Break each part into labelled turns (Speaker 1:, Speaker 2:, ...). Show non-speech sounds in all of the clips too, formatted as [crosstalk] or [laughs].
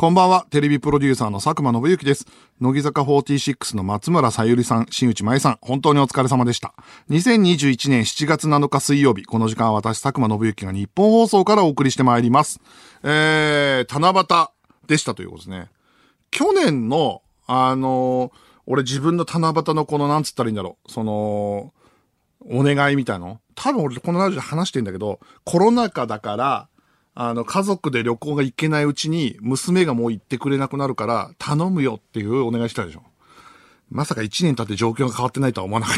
Speaker 1: こんばんは、テレビプロデューサーの佐久間信之です。乃木坂46の松村さゆりさん、新内舞さん、本当にお疲れ様でした。2021年7月7日水曜日、この時間は私、佐久間信之が日本放送からお送りしてまいります。えー、七夕でしたということですね。去年の、あのー俺自分の七夕のこの、なんつったらいいんだろう、その、お願いみたいの多分俺このラジオで話してんだけど、コロナ禍だから、あの、家族で旅行が行けないうちに、娘がもう行ってくれなくなるから、頼むよっていうお願いしたでしょ。まさか1年経って状況が変わってないとは思わなかっ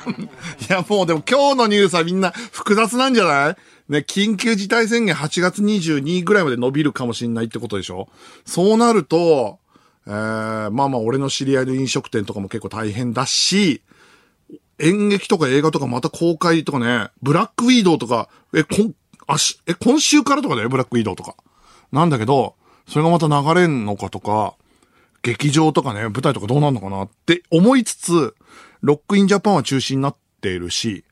Speaker 1: たね。[laughs] いや、もうでも今日のニュースはみんな複雑なんじゃない？ね、緊急事態宣言8月22ぐらいまで伸びるかもしれないってことでしょそうなると、えー、まあまあ俺の知り合いの飲食店とかも結構大変だし、演劇とか映画とかまた公開とかね、ブラックウィドウとか、え、こ、あし、え、今週からとかだよ、ブラックウィドとか。なんだけど、それがまた流れんのかとか、劇場とかね、舞台とかどうなるのかなって思いつつ、ロックインジャパンは中止になっているし、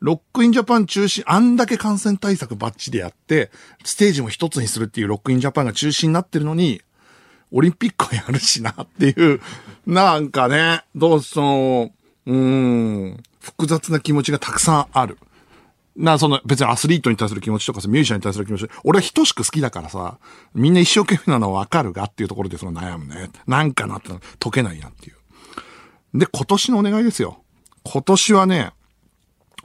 Speaker 1: ロックインジャパン中止、あんだけ感染対策バッチリやって、ステージも一つにするっていうロックインジャパンが中止になってるのに、オリンピックをやるしなっていう、なんかね、どうその、うーん、複雑な気持ちがたくさんある。な、その別にアスリートに対する気持ちとかさ、ミュージシャンに対する気持ち、俺は等しく好きだからさ、みんな一生懸命なのはわかるがっていうところでその悩むね。なんかなって解けないなっていう。で、今年のお願いですよ。今年はね、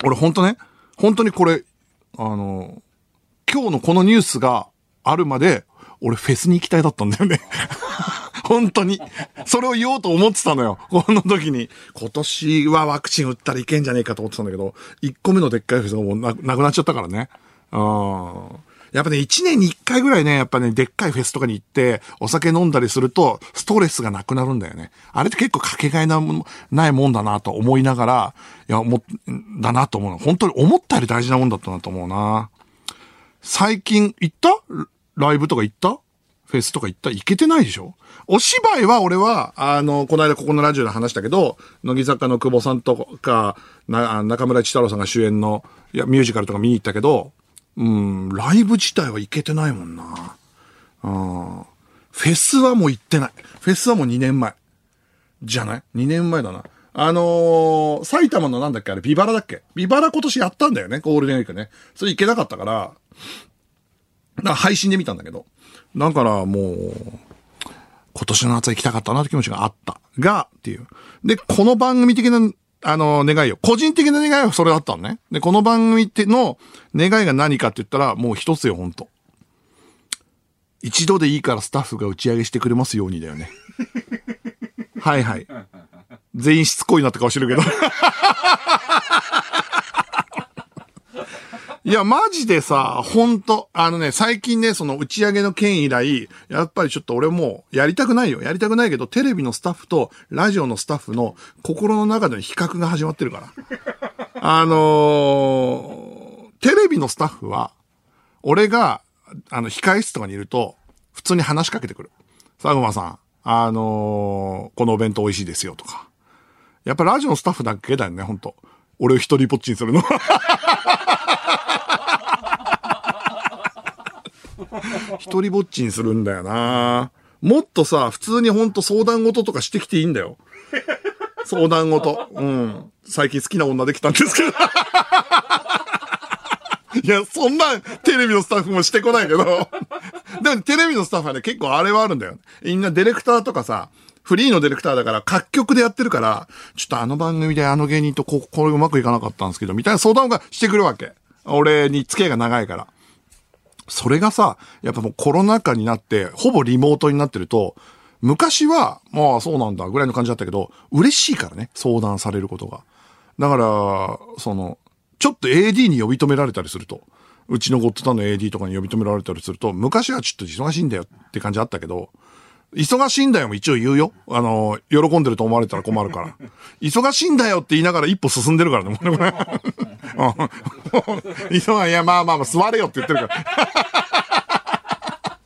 Speaker 1: 俺本当ね、本当にこれ、あの、今日のこのニュースがあるまで、俺フェスに行きたいだったんだよね。本当に。それを言おうと思ってたのよ。この時に。今年はワクチン打ったらいけんじゃねえかと思ってたんだけど、1個目のでっかいフェスがもうなくなっちゃったからね。うん。やっぱね、1年に1回ぐらいね、やっぱね、でっかいフェスとかに行って、お酒飲んだりすると、ストレスがなくなるんだよね。あれって結構かけがえなもないもんだなと思いながら、いや、も、だなと思うの。本当に思ったより大事なもんだったなと思うな。最近行った？ライブとか行った？フェスとか行ったら行けてないでしょ？お芝居は俺は、あの、この間ここのラジオで話したけど、乃木坂の久保さんとか、な中村一太郎さんが主演の、いや、ミュージカルとか見に行ったけど、うん、ライブ自体は行けてないもんな。うん。フェスはもう行ってない。フェスはもう2年前。じゃない ?2 年前だな。あのー、埼玉のなんだっけ？あれ、ビバラだっけ？ビバラ今年やったんだよね、ゴールデンウィークね。それ行けなかったから、だから配信で見たんだけど。だからもう、今年の夏は行きたかったなって気持ちがあった。が、っていう。で、この番組的な、あの、願いよ。個人的な願いはそれだったのね。で、この番組っての願いが何かって言ったら、もう一つよ、ほんと。一度でいいからスタッフが打ち上げしてくれますようにだよね。はいはい。全員しつこいなって顔してるけど。いや、マジでさ、ほんと、あのね、最近ね、その打ち上げの件以来、やっぱりちょっと俺もやりたくないよ。やりたくないけど、テレビのスタッフとラジオのスタッフの心の中での比較が始まってるから。あのーテレビのスタッフは、俺が、あの、控室とかにいると、普通に話しかけてくる。佐久間さん、あのーこのお弁当美味しいですよとか。やっぱラジオのスタッフだけだよね、ほんと。俺を一人ぼっちにするの。一人ぼっちにするんだよなもっとさ、普通にほんと相談事とかしてきていいんだよ。相談事。うん。最近好きな女できたんですけど。いや、そんなんテレビのスタッフもしてこないけど。でもテレビのスタッフはね、結構あれはあるんだよ。みんなディレクターとかさ、フリーのディレクターだから各局でやってるから、ちょっとあの番組であの芸人とここれうまくいかなかったんですけど、みたいな相談がしてくるわけ。俺に付き合いが長いから。それがさ、やっぱもうコロナ禍になって、ほぼリモートになってると、昔は、まあそうなんだぐらいの感じだったけど、嬉しいからね、相談されることが。だから、その、ちょっと AD に呼び止められたりすると、うちのゴッドタンの AD とかに呼び止められたりすると、昔はちょっと忙しいんだよって感じあったけど、忙しいんだよも一応言うよ。あの、喜んでると思われたら困るから。[laughs] 忙しいんだよって言いながら一歩進んでるからね。もうねうん忙 [laughs] いや、まあまあまあ、座れよって言ってるから。[laughs]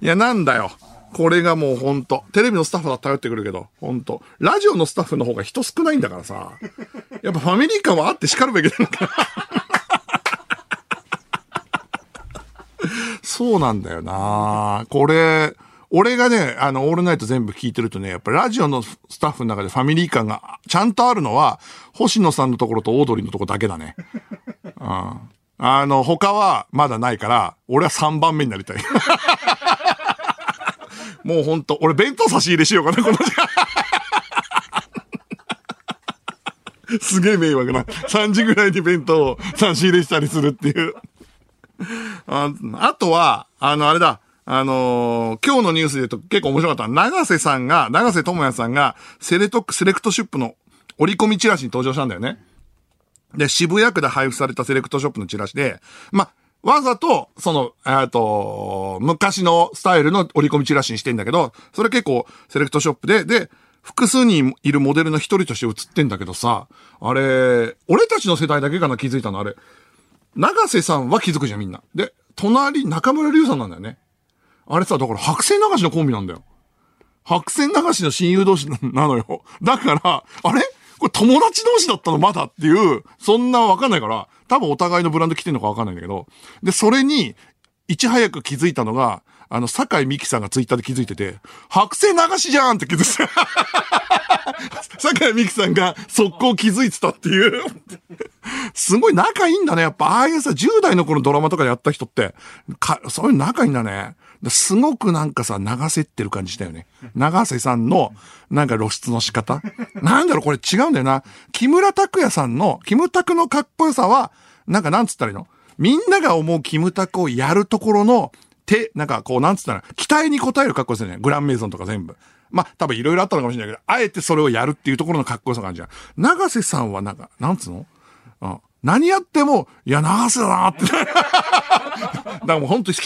Speaker 1: いや、なんだよ。これがもうほんと。テレビのスタッフは頼ってくるけど、ほんと。ラジオのスタッフの方が人少ないんだからさ。やっぱファミリー感はあって叱るべきだから。そそうなんだよなこれ、俺がね、あの、オールナイト全部聞いてるとね、やっぱラジオのスタッフの中でファミリー感がちゃんとあるのは、星野さんのところとオードリーのところだけだね。うん。あの、他はまだないから、俺は3番目になりたい。[laughs] もうほんと、俺弁当差し入れしようかな、この時間。すげえ迷惑な。3時ぐらいに弁当を差し入れしたりするっていう。ああとは、あの、あれだ。あのー、今日のニュースで言うと結構面白かった長瀬さんが、長瀬智也さんが、セレトック、セレクトショップの折り込みチラシに登場したんだよね。で、渋谷区で配布されたセレクトショップのチラシで、ま、わざと、その、えっと、昔のスタイルの折り込みチラシにしてんだけど、それ結構セレクトショップで、で、複数人いるモデルの一人として映ってんだけどさ、あれ、俺たちの世代だけかな気づいたのあれ。長瀬さんは気づくじゃんみんな。で、隣、中村隆さんなんだよね。あれさ、だから白線流しのコンビなんだよ。白線流しの親友同士なのよ。だから、あれ？これ友達同士だったのまだっていう、そんなわかんないから、多分お互いのブランド着てんのかわかんないんだけど、で、それに、いち早く気づいたのが、あの、坂井美紀さんがツイッターで気づいてて、白線流しじゃんって気づいて [laughs] た坂井美紀さんが速攻気づいてたっていうすごい仲いいんだね。やっぱ、ああいうさ、10代の頃ドラマとかでやった人って、か、そういう仲いいんだね。すごくなんかさ、流せってる感じしたよね。長瀬さんの、なんか露出の仕方。なんだろう、これ違うんだよな。木村拓哉さんの、キムタクのかっこよさは、なんかなんつったらいいの？みんなが思うキムタクをやるところの、て、なんかこう、なんつったら、期待に応える格好ですよね。グランメイゾンとか全部。まあ、多分いろいろあったのかもしれないけど、あえてそれをやるっていうところの格好さがあるじゃん。長瀬さんはなんか、なんつうの？うん。何やっても、いや、長瀬だなって。[laughs] だからもう本当に、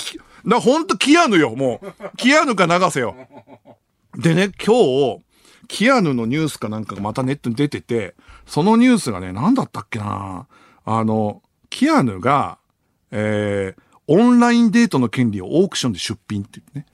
Speaker 1: だから本当キアヌよ、もう。キアヌか長瀬よ。でね、今日、キアヌのニュースかなんかがまたネットに出てて、そのニュースがね、なんだったっけなあの、キアヌが、えー、オンラインデートの権利をオークションで出品ってってね。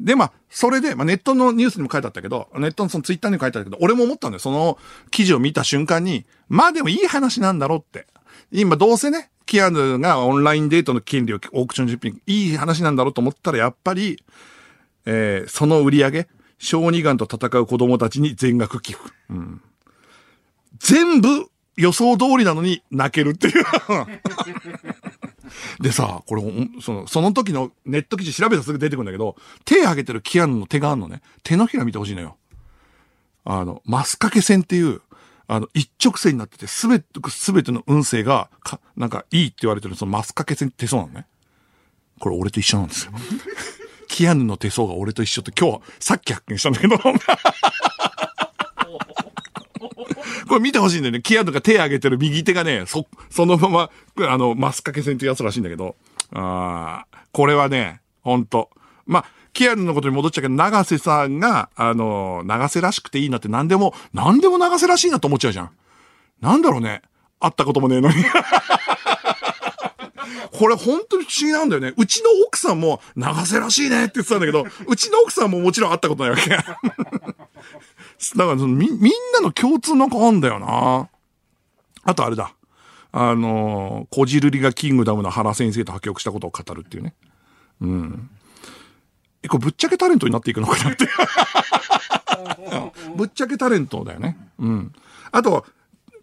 Speaker 1: で、まあ、それで、まあ、ネットのニュースにも書いてあったけど、ネットのそのツイッターにも書いてあったけど、俺も思ったんだよ。その記事を見た瞬間に、まあでもいい話なんだろうって。今どうせね、キアヌがオンラインデートの権利をオークション出品、いい話なんだろうと思ったら、やっぱり、えー、その売り上げ、小児がんと戦う子供たちに全額寄付。うん。全部予想通りなのに泣けるっていう [laughs] でさ、これ、その、その時のネット記事調べたらすぐ出てくるんだけど、手上げてるキアヌの手があるのね。手のひら見てほしいのよ。あの、マスカケ線っていう、あの、一直線になってて、すべて、すべての運勢が、か、なんか、いいって言われてる、そのマスカケ線って手相なのね。これ俺と一緒なんですよ。[laughs] キアヌの手相が俺と一緒って今日、さっき発見したんだけど。[laughs] これ見てほしいんだよね。キアヌが手上げてる右手がね、そ、そのまま、あの、マスカケ線ってやつらしいんだけど。ああ、これはね、ほんと。まあ、キアヌのことに戻っちゃうけど、長瀬さんが、あの、長瀬らしくていいなって何でも、何でも長瀬らしいなと思っちゃうじゃん。なんだろうね。会ったこともねえのに。[laughs] これ本当に不思議なんだよね。うちの奥さんも長瀬らしいねって言ってたんだけど、うちの奥さんももちろん会ったことないわけ。[laughs] だからそのみ、みんなの共通なんかあんだよな。あとあれだ。あのー、こじるりがキングダムの原先生と破局したことを語るっていうね。うん。え、これぶっちゃけタレントになっていくのかなって。ぶっちゃけタレントだよね。うん。あと、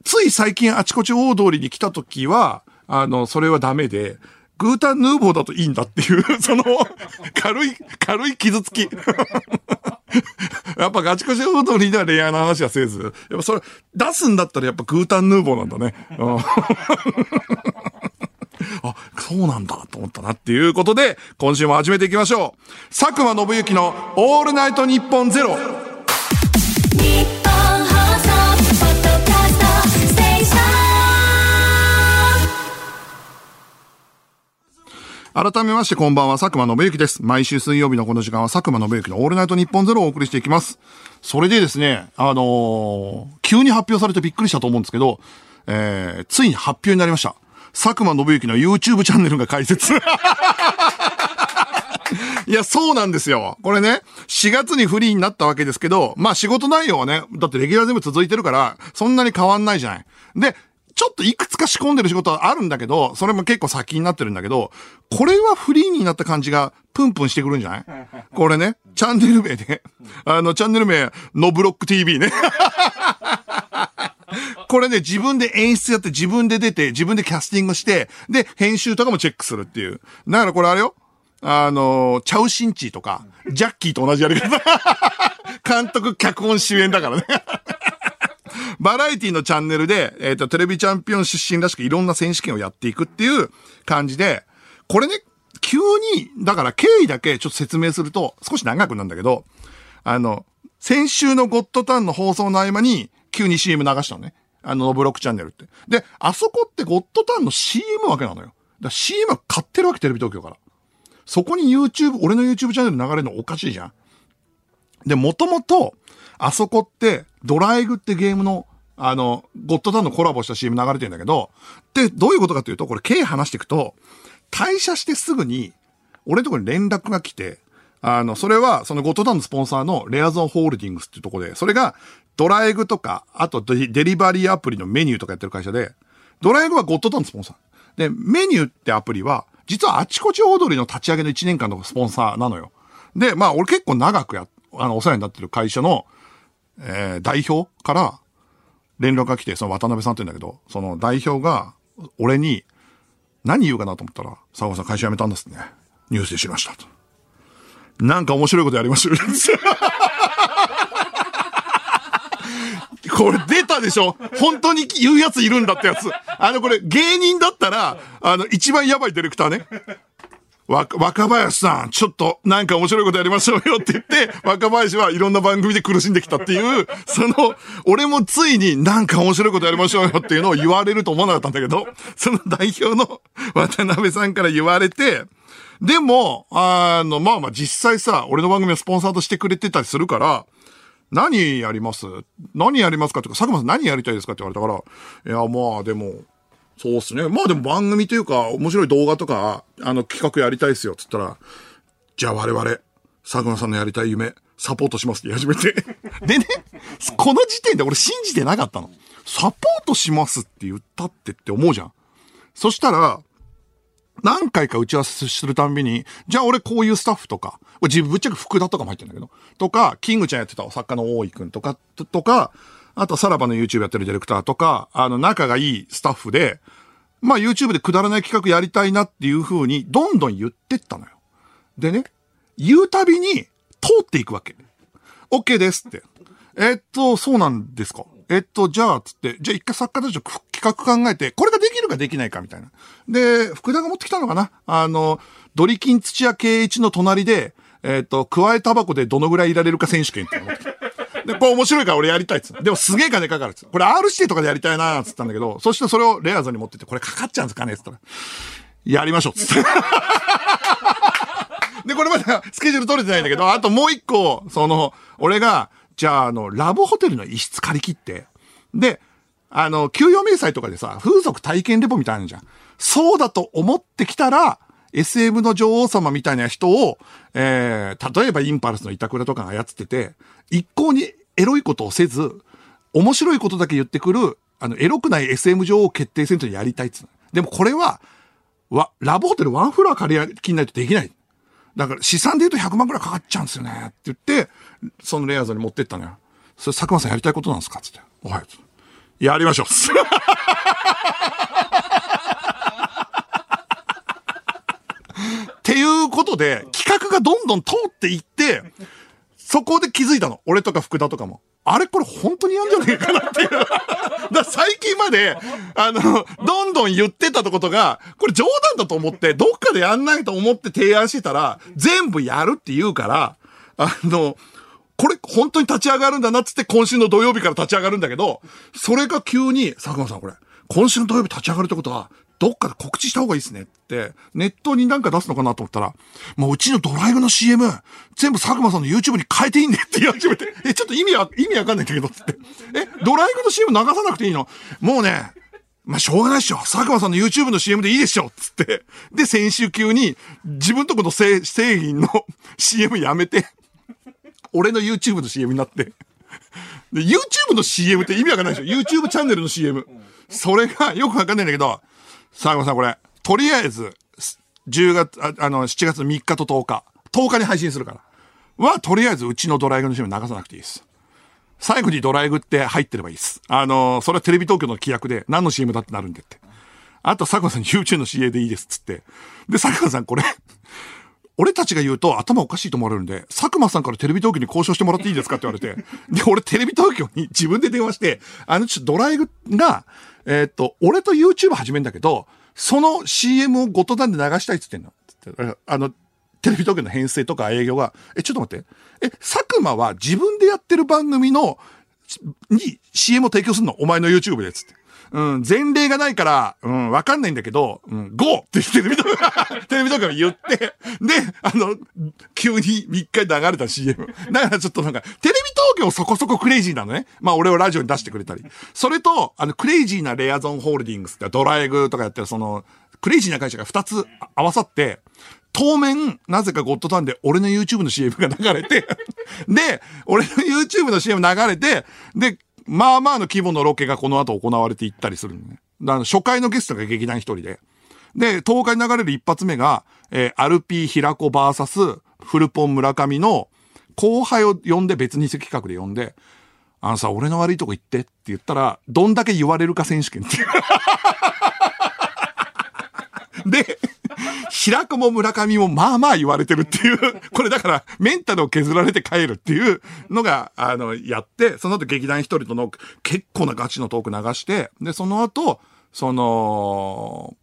Speaker 1: つい最近あちこち大通りに来た時は、あの、それはダメで、グータンヌーボーだといいんだっていう、[laughs] その、軽い、軽い傷つき。[laughs] やっぱガチコチオードリーでは恋愛の話はせず、やっぱそれ、出すんだったらやっぱグータンヌーボーなんだね。あ、そうなんだと思ったなっていうことで、今週も始めていきましょう。佐久間信之のオールナイトニッポンゼロ。改めましてこんばんは、佐久間信之です。毎週水曜日のこの時間は佐久間信之のオールナイトニッポンゼロをお送りしていきます。それでですね、あのー、急に発表されてびっくりしたと思うんですけど、えー、ついに発表になりました。佐久間信之の YouTube チャンネルが開設。[laughs] いや、そうなんですよ。これね、4月にフリーになったわけですけど、まあ仕事内容はね、だってレギュラー全部続いてるから、そんなに変わんないじゃない。で、ちょっといくつか仕込んでる仕事はあるんだけど、それも結構先になってるんだけど、これはフリーになった感じがプンプンしてくるんじゃない？これね、チャンネル名で、あの、チャンネル名、ノブロック TV ね。これね、自分で演出やって自分で出て、自分でキャスティングして、で、編集とかもチェックするっていう。だからこれあれよ。あの、チャウシンチーとか、ジャッキーと同じやり方。[laughs] 監督、脚本、主演だからね。[laughs] バラエティのチャンネルで、えっ、ー、と、テレビチャンピオン出身らしくいろんな選手権をやっていくっていう感じで、これね、急に、だから経緯だけちょっと説明すると、少し長くなんだけど、あの、先週のゴッドタウンの放送の合間に、急に CM 流したのね。あの、ノブロックチャンネルって。で、あそこってゴッドタンの CM わけなのよ。だ CM は買ってるわけ、テレビ東京から。そこに YouTube、俺の YouTube チャンネル流れるのおかしいじゃん。で、もともと、あそこって、ドライグってゲームの、あの、ゴッドタンのコラボした CM 流れてるんだけど、で、どういうことかというと、これ、経話していくと、退社してすぐに、俺のとこに連絡が来て、あの、それは、そのゴッドタウンのスポンサーのレアゾンホールディングスっていうとこで、それが、ドライグとか、あとデリバリーアプリのメニューとかやってる会社で、ドライグはゴッドタンスポンサー。で、メニューってアプリは、実はあちこち踊りの立ち上げの1年間のスポンサーなのよ。で、まあ俺結構長くや、あの、お世話になってる会社の、えー、代表から連絡が来て、その渡辺さんって言うんだけど、その代表が俺に何言うかなと思ったら、佐川さん会社辞めたんですね。ニュースで知りましたと。なんか面白いことやりましょう。[laughs] これ出たでしょ？本当に言うやついるんだってやつ。あの、これ芸人だったら、あの、一番やばいディレクターね。わ、若林さん、ちょっとなんか面白いことやりましょうよって言って、若林はいろんな番組で苦しんできたっていう、その、俺もついになんか面白いことやりましょうよっていうのを言われると思わなかったんだけど、その代表の渡辺さんから言われて、でも、あの、まあまあ実際さ、俺の番組をスポンサーとしてくれてたりするから、何やります？何やりますか？っていうか、佐久間さん何やりたいですか？って言われたから、いや、まあでも、そうっすね。まあでも番組というか、面白い動画とか、あの企画やりたいっすよ、つったら、じゃあ我々、佐久間さんのやりたい夢、サポートしますって始めて。[laughs] でね、この時点で俺信じてなかったの。サポートしますって言ったってって思うじゃん。そしたら、何回か打ち合わせするたんびに、じゃあ俺こういうスタッフとか、自分ぶっちゃけ福田とかも入ってるんだけど、とか、キングちゃんやってた作家の大井くんとか、とか、あとさらばの YouTube やってるディレクターとか、あの仲がいいスタッフで、まあ YouTube でくだらない企画やりたいなっていう風にどんどん言ってったのよ。でね、言うたびに通っていくわけ。OK ですって。えっと、そうなんですか。えっと、じゃあ、つって、じゃあ一回作家たちと企画考えて、これができるかできないかみたいな。で、福田が持ってきたのかな？あの、ドリキン土屋圭一の隣で、えっと、加えタバコでどのぐらいいられるか選手権って思ってで、これ面白いから俺やりたいっつでもすげえ金かかるっつこれ R 指定とかでやりたいなっつったんだけど、そしてそれをレアーズに持ってって、これかかっちゃうんですかねっつったら、やりましょうっつって。[laughs] で、これまだスケジュール取れてないんだけど、あともう一個、その、俺が、じゃあ、あの、ラブホテルの一室借り切って、で、あの、給与明細とかでさ、風俗体験レポみたいなのじゃん。そうだと思ってきたら、SM の女王様みたいな人を、えー、例えばインパルスの板倉とかが操ってて、一向にエロいことをせず、面白いことだけ言ってくる、あの、エロくない SM 女王決定戦闘にやりたいっつでもこれは、わ、ラブホテルワンフロア借り切んないとできない。だから資産で言うと100万くらいかかっちゃうんですよね。って言って、そのレアーズに持ってったのよ。それ佐久間さんやりたいことなんですか？つって。おはい。やりましょう。っていうことで、企画がどんどん通っていって、そこで気づいたの。俺とか福田とかも。あれこれ本当にやんじゃねえかなっていう。だ最近まで、あの、どんどん言ってたとことが、これ冗談だと思って、どっかでやんないと思って提案してたら、全部やるって言うから、あの、これ本当に立ち上がるんだなっつって今週の土曜日から立ち上がるんだけど、それが急に、佐久間さんこれ、今週の土曜日立ち上がるってことは、どっかで告知した方がいいですねって、ネットになんか出すのかなと思ったら、もううちのドライブの CM、全部佐久間さんの YouTube に変えていいんでって言い始めて、[laughs] え、ちょっと意味は、意味わかんないんだけど、って。え、ドライブの CM 流さなくていいの？もうね、まあ、しょうがないっしょ。佐久間さんの YouTube の CM でいいでしょつって。で、先週急に、自分とこの製品の [laughs] CM やめて、俺の YouTube の CM になって、で、YouTube の CM って意味わかんないでしょ ?YouTube チャンネルの CM。それがよくわかんないんだけど、さあ、さんこれ、とりあえず、10月、ああの、7月3日と10日、10日に配信するから。は、とりあえずうちのドライブの CM 流さなくていいです。最後にドライブって入ってればいいです。あの、それはテレビ東京の規約で何の CM だってなるんでって。あと、佐久間さん YouTube の CA でいいですっつって。で、佐久間さんこれ俺たちが言うと頭おかしいと思われるんで、佐久間さんからテレビ東京に交渉してもらっていいですかって言われて、[laughs] で、俺テレビ東京に自分で電話して、あの、ちょっとドライブが、えー、っと、俺と YouTube 始めんだけど、その CM をごとなんで流したいっつってんの。あの、テレビ東京の編成とか営業が、え、ちょっと待って。え、佐久間は自分でやってる番組の、に CM を提供するの？お前の YouTube で、つって。うん、前例がないから、うん、わかんないんだけど、うん、GO! ってテレビとか、[laughs] テレビとか言って、で、あの、急に3日流れた CM。だからちょっとなんか、テレビ東京そこそこクレイジーなのね。まあ俺をラジオに出してくれたり。それと、あの、クレイジーなレアゾンホールディングスってドラエグとかやってるその、クレイジーな会社が2つ合わさって、当面、なぜかゴッドタウンで俺の YouTube の CM が流れてで、俺の YouTube の CM 流れて、で、まあまあの規模のロケがこの後行われていったりするのね。だから初回のゲストが劇団一人で。で、10日に流れる一発目が、えー、アルピー平子バーサスフルポン村上の後輩を呼んで別に企画で呼んで、あのさ、俺の悪いとこ言ってって言ったら、どんだけ言われるか選手権って。[laughs] で、平子も村上もまあまあ言われてるっていう、[laughs] これだからメンタルを削られて帰るっていうのが、あの、やって、その後劇団一人との結構なガチのトーク流して、で、その後、その、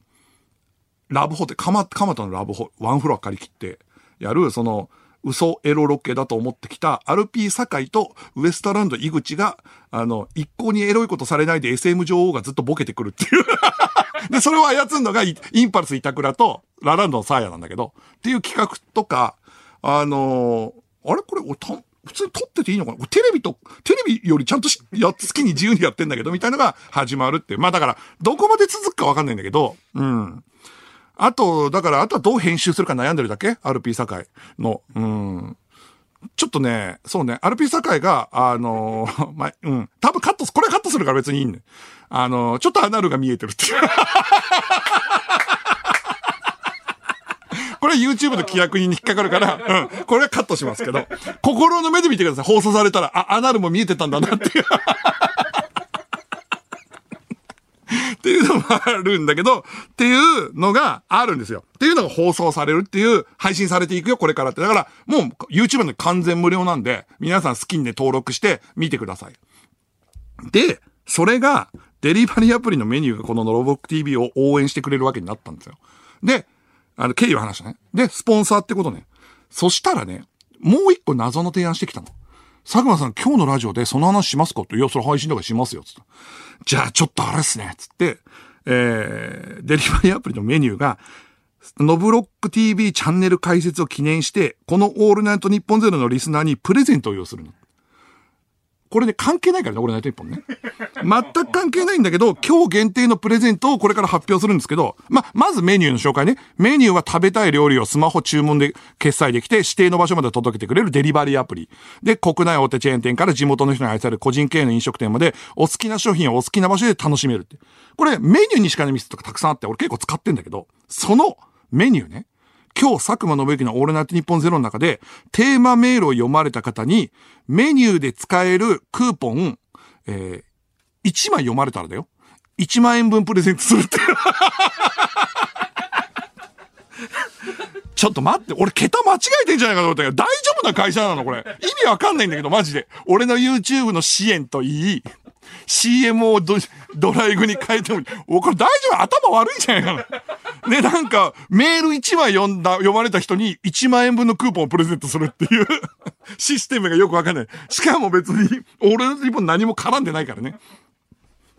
Speaker 1: ラブホテル、かま、かまたのラブホ、ワンフロア借り切ってやる、その、嘘エロロケだと思ってきた、アルピー堺とウエストランド井口が、あの、一向にエロいことされないで SM 女王がずっとボケてくるっていう [laughs] で、それを操るのがインパルス板倉とラランドのサーヤなんだけど、っていう企画とか、あのー、あれ？これ俺た、普通に撮ってていいのかな？テレビと、テレビよりちゃんとや、好きに自由にやってんだけど、みたいなのが始まるっていう。まあだから、どこまで続くかわかんないんだけど、うん。あと、だから、あとはどう編集するか悩んでるだけ ?RP 堺の。うん。ちょっとね、そうね、RP 堺が、あのー、[laughs] まうん。多分カット、これカットするから別にいいね。あのー、ちょっとアナルが見えてるっていう。[laughs] これ YouTube の規約に引っかかるから、うん。これはカットしますけど。心の目で見てください。放送されたら、あ、アナルも見えてたんだなっていう。っていうのもあるんだけど、っていうのがあるんですよ。っていうのが放送されるっていう、配信されていくよ、これからって。だから、もう YouTube の完全無料なんで、皆さん好きにね、登録して見てください。で、それが、デリバリーアプリのメニューがこのノロボック TV を応援してくれるわけになったんですよ。で、あの、経緯を話したね。で、スポンサーってことね。そしたらね、もう一個謎の提案してきたの。佐久間さん、今日のラジオでその話しますか？と、いや、それ配信とかしますよ、つって。じゃあ、ちょっとあれっすね、つって、えー、[laughs] デリバリーアプリのメニューが、ノブロック TV チャンネル開設を記念して、このオールナイトニッポンゼロのリスナーにプレゼントを要するの。これね、関係ないからね、俺ナイト一本ね。全く関係ないんだけど、今日限定のプレゼントをこれから発表するんですけど、ま、まずメニューの紹介ね。メニューは食べたい料理をスマホ注文で決済できて、指定の場所まで届けてくれるデリバリーアプリ。で、国内大手チェーン店から地元の人に愛される個人経営の飲食店まで、お好きな商品をお好きな場所で楽しめるって。これ、メニューにしかない店とかたくさんあって、俺結構使ってんだけど、そのメニューね。今日、佐久間信之のオールナイトニッポンゼロの中で、テーマメールを読まれた方に、メニューで使えるクーポン、えー、1枚読まれたらだよ。1万円分プレゼントするって。ちょっと待って、俺桁間違えてんじゃないかと思ったけど、大丈夫な会社なのこれ。意味わかんないんだけど、マジで。俺の YouTube の支援といい、CM をドドライブに変えても、お、これ大丈夫？頭悪いじゃないかな。ね、なんか、メール1枚読んだ、読まれた人に1万円分のクーポンをプレゼントするっていうシステムがよくわかんない。しかも別に、俺のリボン何も絡んでないからね。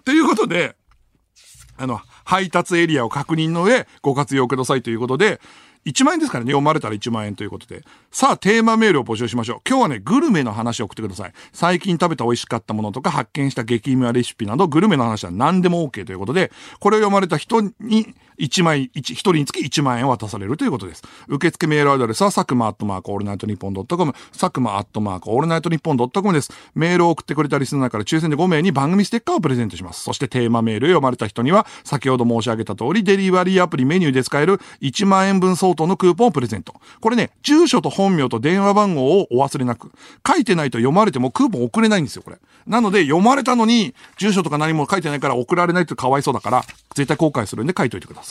Speaker 1: ということで、あの、配達エリアを確認の上、ご活用くださいということで、1万円ですからね、読まれたら1万円ということで。さあ、テーマメールを募集しましょう。今日はね、グルメの話を送ってください。最近食べた美味しかったものとか、発見した激うまレシピなど、グルメの話は何でも OK ということで、これを読まれた人に、1枚、1、1人につき1万円を渡されるということです。受付メールアドレスは、サクマアットマークオールナイトニッポンドットコム、サクマアットマークオールナイトニッポンドットコムです。メールを送ってくれたリスナーから抽選で5名に番組ステッカーをプレゼントします。そしてテーマメールを読まれた人には、先ほど申し上げた通り、デリバリーアプリメニューで使える1万円分相当のクーポンをプレゼント。これね、住所と本名と電話番号をお忘れなく。書いてないと読まれてもクーポン送れないんですよ、これ。なので、読まれたのに、住所とか何も書いてないから送られないってかわいそうだから、絶対後悔するんで書いといてください。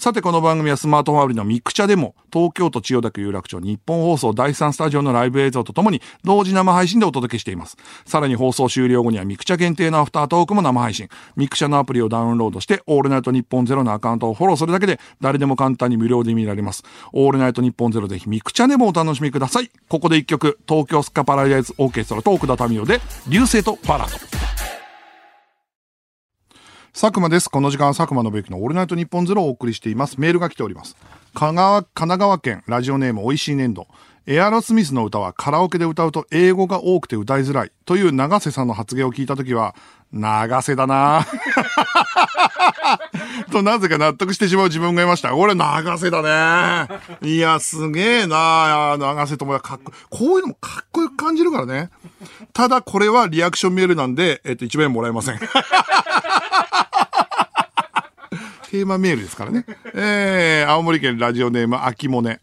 Speaker 1: さてこの番組はスマートフォンアプリのミクチャでも、東京都千代田区有楽町ニッポン放送第3スタジオのライブ映像とともに、同時生配信でお届けしています。さらに放送終了後にはミクチャ限定のアフタートークも生配信。ミクチャのアプリをダウンロードして、オールナイトニッポンゼロのアカウントをフォローするだけで、誰でも簡単に無料で見られます。オールナイトニッポンゼロぜひミクチャでもお楽しみください。ここで一曲、東京スカパラダイスオーケストラと奥田民生で、流星とパラード。佐久間です。この時間は佐久間信之のオールナイト日本ゼロをお送りしています。メールが来ております。香川、神奈川県ラジオネームおいしい粘土。エアロスミスの歌はカラオケで歌うと英語が多くて歌いづらいという長瀬さんの発言を聞いたときは、長瀬だな [laughs] となぜか納得してしまう自分がいました。俺長瀬だね。いや、すげえな長瀬ともかっここういうのもかっこよく感じるからね。ただこれはリアクションメールなんで、えっと、1万円もらえません。テーマメールですからね。えー、青森県ラジオネーム、秋もね。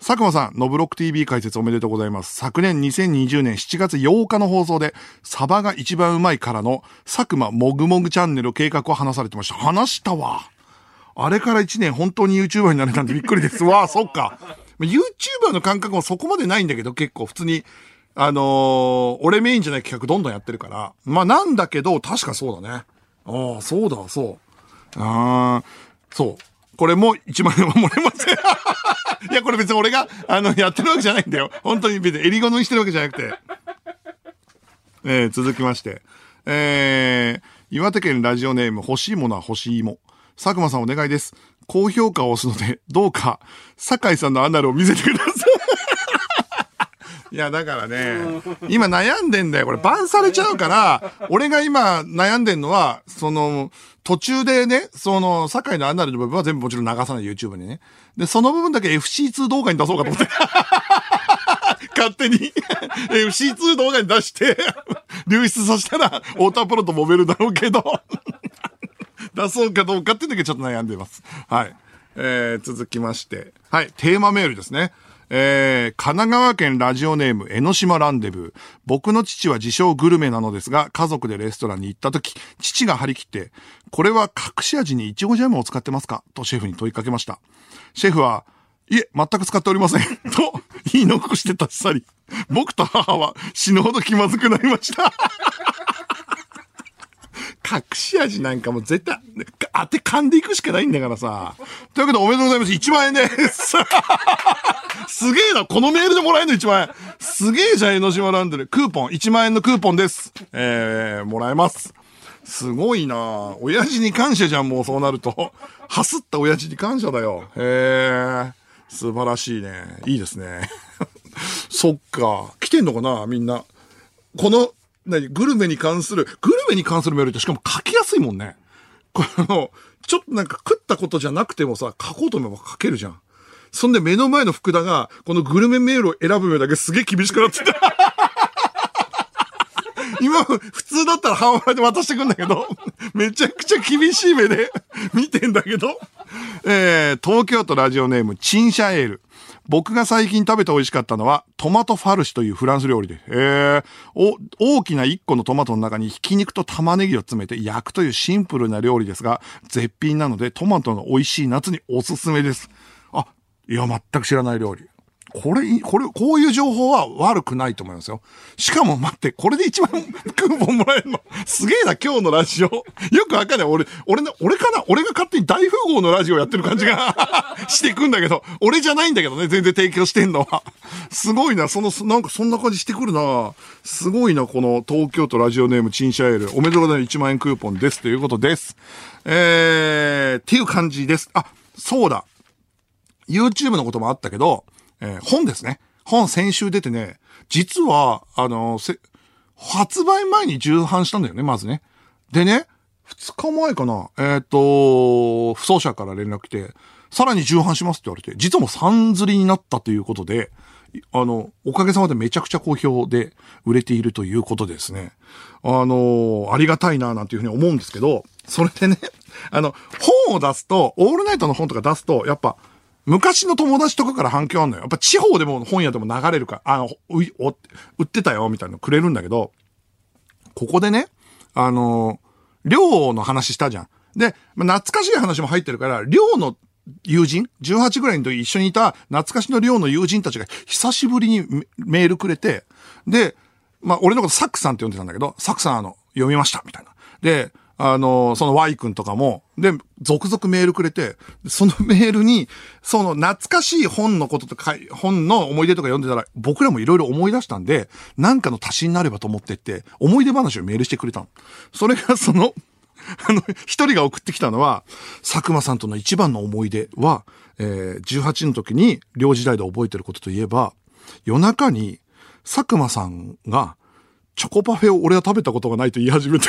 Speaker 1: 佐久間さん、ノブロック TV 解説おめでとうございます。昨年2020年7月8日の放送で、サバが一番うまいからの佐久間もぐもぐチャンネル計画を話されてました。話したわ。あれから1年本当に YouTuber になれたんでびっくりです。わあ、そっか。YouTuber の感覚もそこまでないんだけど、結構普通に、あのー、俺メインじゃない企画どんどんやってるから。まあなんだけど、確かそうだね。ああ、そうだ、そう。ああ、そう。これも1万円はもらえません。[laughs] いや、これ別に俺が、あの、やってるわけじゃないんだよ。本当に別に襟好みしてるわけじゃなくて。えー、続きまして。えー、岩手県ラジオネーム欲しいものは欲しいも。佐久間さんお願いです。高評価を押すので、どうか、酒井さんのアナルを見せてください。いや、だからね、今悩んでんだよ。これ、バンされちゃうから、俺が今悩んでんのは、その、途中でね、その、堺のアナルの部分は全部もちろん流さない YouTube にね。で、その部分だけ FC2 動画に出そうかと思って。[laughs] 勝手に FC2 動画に出して流出させたら、太田プロと揉めるだろうけど出そうかどうかっていうだけちょっと悩んでます。はい。えー、続きまして。はい、テーマメールですね。えー、神奈川県ラジオネーム江ノ島ランデブー。僕の父は自称グルメなのですが、家族でレストランに行った時、父が張り切って、これは隠し味にイチゴジャムを使ってますか？とシェフに問いかけました。シェフは、いえ、全く使っておりません。[laughs] と、言い残して立ち去り、僕と母は死ぬほど気まずくなりました。隠し味なんかも絶対、当て噛んでいくしかないんだからさ。というわけでおめでとうございます。1万円です。[laughs] すげえな。このメールでもらえるの1万円。すげえじゃん、江ノ島ランドル。クーポン。1万円のクーポンです。えー、もらえます。すごいな親父に感謝じゃん、もうそうなると。はすった親父に感謝だよ。へえ。素晴らしいね。いいですね。[laughs] そっか。来てんのかなみんな。この何グルメに関する、グルメに関するメールってしかも書きやすいもんね。この、ちょっとなんか食ったことじゃなくてもさ、書こうと思えば書けるじゃん。そんで目の前の福田が、このグルメメールを選ぶ目だけすげえ厳しくなってた。[laughs] 今、普通だったら半笑いで渡してくんだけど、めちゃくちゃ厳しい目で見てんだけど、えー、東京都ラジオネーム、チンシャエール。僕が最近食べて美味しかったのは、トマトファルシというフランス料理で、えー、お、大きな1個のトマトの中にひき肉と玉ねぎを詰めて焼くというシンプルな料理ですが、絶品なのでトマトの美味しい夏におすすめです。あ、いや、全く知らない料理。これ、これ、こういう情報は悪くないと思いますよ。しかも待って、これで一番 [laughs] クーポンもらえるの？すげえな、今日のラジオ。よくわかんない。俺、俺の、俺かな？俺が勝手に大富豪のラジオやってる感じが [laughs] してくんだけど、俺じゃないんだけどね、全然提供してんのは。すごいな、その、なんかそんな感じしてくるな。すごいな、この東京都ラジオネームチンシャエール。おめでとうございます。1万円クーポンです。ということです。えー、っていう感じです。あ、そうだ。YouTube のこともあったけど、えー、本ですね。本先週出てね、実は、あのー、発売前に重版したんだよね、まずね。でね、二日前かな、えっ、ー、と、不走者から連絡来て、さらに重版しますって言われて、実はもう3釣りになったということで、あの、おかげさまでめちゃくちゃ好評で売れているということですね。あの、ありがたいな、なんていうふうに思うんですけど、それでね、あの、本を出すと、オールナイトの本とか出すと、やっぱ、昔の友達とかから反響あんのよ。やっぱ地方でも本屋でも流れるから、あの、売ってたよ、みたいなのくれるんだけど、ここでね、あの、寮の話したじゃん。で、ま、懐かしい話も入ってるから、寮の友人 ?18 ぐらいの時一緒にいた懐かしの寮の友人たちが久しぶりにメールくれて、で、まあ、俺のことサックさんって呼んでたんだけど、サックさんあの、読みました、みたいな。で、あの、その Y 君とかも、で、続々メールくれて、その [laughs] メールに、その懐かしい本のこととか、本の思い出とか読んでたら、僕らもいろいろ思い出したんで、なんかの足しになればと思ってって、思い出話をメールしてくれたの。それがその、[laughs] あの、一人が送ってきたのは、佐久間さんとの一番の思い出は、えー、18の時に寮時代で覚えてることといえば、夜中に佐久間さんが、チョコパフェを俺は食べたことがないと言い始めて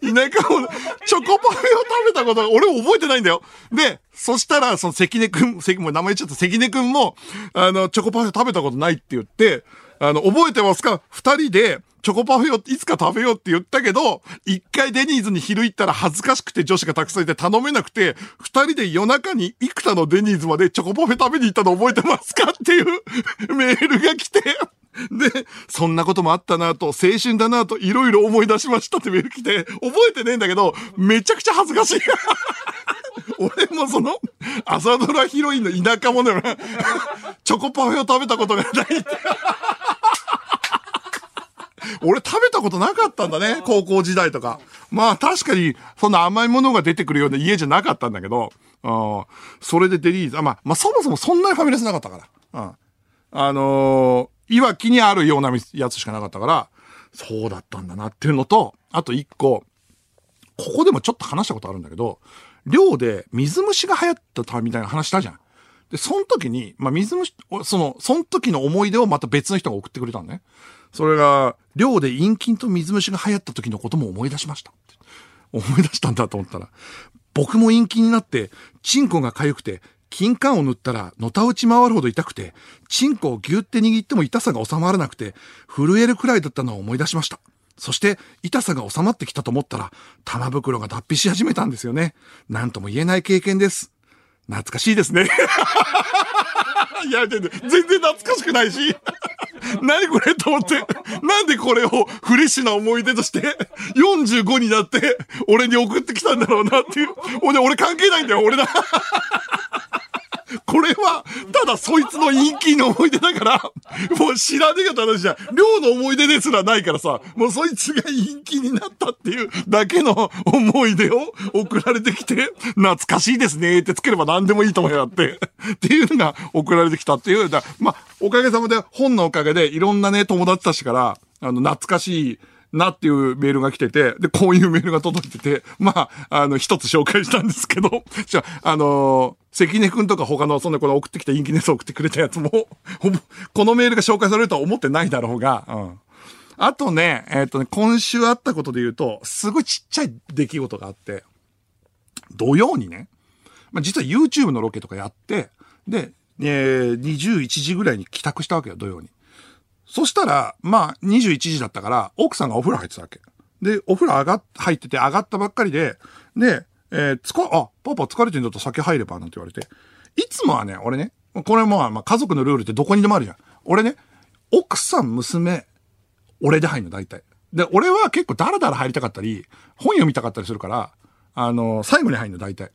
Speaker 1: 田舎を、チョコパフェを食べたことが、俺も覚えてないんだよ。で、そしたら、その関根くん、関、も名前言っちゃった関根くんも、あの、チョコパフェ食べたことないって言って、あの、覚えてますか？二人で、チョコパフェをいつか食べようって言ったけど、一回デニーズに昼行ったら恥ずかしくて女子がたくさんいて頼めなくて、二人で夜中に幾多のデニーズまでチョコパフェ食べに行ったの覚えてますかっていうメールが来て、で、そんなこともあったなと、青春だなと、いろいろ思い出しましたってメール来て、覚えてねえんだけど、めちゃくちゃ恥ずかしい。[laughs] 俺もその、朝ドラヒロインの田舎者なチョコパフェを食べたことがないって。俺食べたことなかったんだね、高校時代とか。まあ確かに、そんな甘いものが出てくるような家じゃなかったんだけど、うん、それでデリーズ、あ、まあ、まあそもそもそんなにファミレスなかったから。うん。あのー、いわきにあるようなやつしかなかったから、そうだったんだなっていうのと、あと一個、ここでもちょっと話したことあるんだけど、寮で水虫が流行ったたみたいな話したじゃん。で、その時に、まあ、水虫、その、その時の思い出をまた別の人が送ってくれたのね。それが、寮で陰菌と水虫が流行った時のことも思い出しました。思い出したんだと思ったら、僕も陰菌になって、チンコが痒くて、金管を塗ったら、のた打ち回るほど痛くて、チンコをギュって握っても痛さが収まらなくて、震えるくらいだったのを思い出しました。そして、痛さが収まってきたと思ったら、玉袋が脱皮し始めたんですよね。なんとも言えない経験です。懐かしいですね。[laughs] いや、全然懐かしくないし。[laughs] 何これと思って。なんでこれをフレッシュな思い出として、45になって、俺に送ってきたんだろうなっていう。俺、俺関係ないんだよ、俺だ。これは、ただそいつの陰気の思い出だから、もう知らねえよって話じゃん。寮の思い出ですらないからさ、もうそいつが陰気になったっていうだけの思い出を [laughs] 送られてきて、懐かしいですねってつければ何でもいいと思いやって、っていうのが送られてきたっていう。だまあ、おかげさまで本のおかげでいろんなね、友達たちから、あの、懐かしい、なっていうメールが来てて、で、こういうメールが届いてて、まあ、あの、一つ紹介したんですけど、じゃあ、あのー、関根くんとか他の、そんなこの送ってきた陰気ネス送ってくれたやつも、[laughs] ほぼ、このメールが紹介されるとは思ってないだろうが、うん。あとね、えっ、ー、とね、今週あったことで言うと、すごいちっちゃい出来事があって、土曜にね、まあ、実は YouTube のロケとかやって、で、えー、21時ぐらいに帰宅したわけよ、土曜に。そしたら、まあ、21時だったから、奥さんがお風呂入ってたわけ。で、お風呂上がっ、入ってて上がったばっかりで、で、えー、つか、あ、パパ疲れてんだと酒入れば、なんて言われて。いつもはね、俺ね、これも、まあ、家族のルールってどこにでもあるじゃん。俺ね、奥さん、娘、俺で入るの、大体。で、俺は結構ダラダラ入りたかったり、本読みたかったりするから、あの最後に入るの、大体。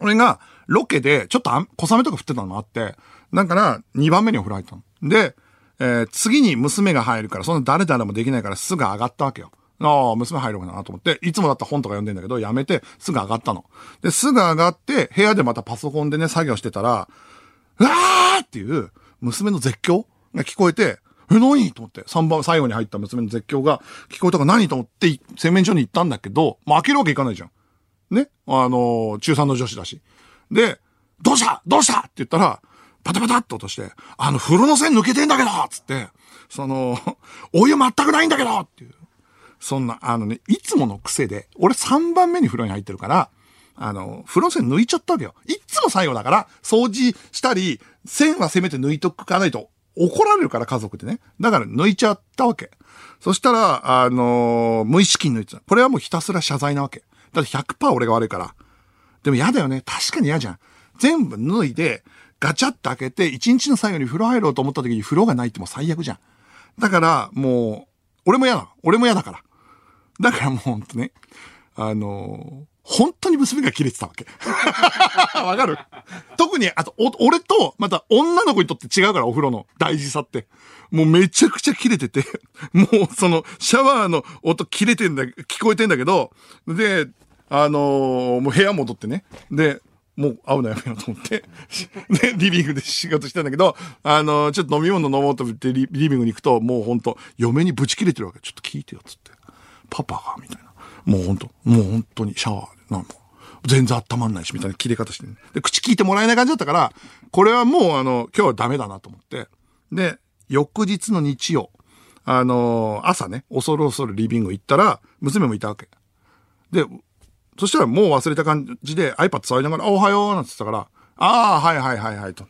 Speaker 1: 俺が、ロケで、ちょっと小雨とか降ってたのもあって、だから、2番目にお風呂入ったの。で、えー、次に娘が入るから、そんな誰々もできないからすぐ上がったわけよ。ああ、娘入るかなと思って、いつもだったら本とか読んでんだけど、やめて、すぐ上がったの。で、すぐ上がって、部屋でまたパソコンでね、作業してたら、うわーっていう、娘の絶叫が聞こえて、え、何？と思って、3番、最後に入った娘の絶叫が聞こえたから何？と思って、洗面所に行ったんだけど、もう開けるわけいかないじゃん。ね、あの、中3の女子だし。で、どうした？どうした？って言ったら、パタパタって落として、あの、風呂の線抜けてんだけどつって、その、[laughs] お湯全くないんだけどっていう。そんな、あのね、いつもの癖で、俺3番目に風呂に入ってるから、あの、風呂線抜いちゃったわけよ。いつも最後だから、掃除したり、線はせめて抜いとくかないと怒られるから家族でね。だから抜いちゃったわけ。そしたら、あのー、無意識に抜いてた。これはもうひたすら謝罪なわけ。だって100%俺が悪いから。でも嫌だよね。確かに嫌じゃん。全部脱いで、ガチャッと開けて、一日の最後に風呂入ろうと思った時に風呂がないってもう最悪じゃん。だから、もう、俺も嫌だ。俺も嫌だから。だからもうほんとね、あのー本当に娘が切れてたわけ。[laughs] わかる？特に、あと、俺と、また女の子にとって違うから、お風呂の大事さって。もうめちゃくちゃ切れてて、[laughs] もうその、シャワーの音切れてんだ、聞こえてんだけど、で、あのー、もう部屋戻ってね。で、もう会うのやめようと思って。[laughs] で、リビングで仕事してんだけど、あのー、ちょっと飲み物飲もうと思ってリビングに行くと、もうほんと、嫁にブチ切れてるわけ。ちょっと聞いてよ、つって。パパが、みたいな。もうほんと、もう本当にシャワーでなんか、全然温まんないし、みたいな切れ方して、ね、で、口聞いてもらえない感じだったから、これはもうあの、今日はダメだなと思って。で、翌日の日曜、あのー、朝ね、恐る恐るリビング行ったら、娘もいたわけ。で、そしたらもう忘れた感じで iPad 触りながら、おはようなんて言ったから、ああ、はいはいはいはいと。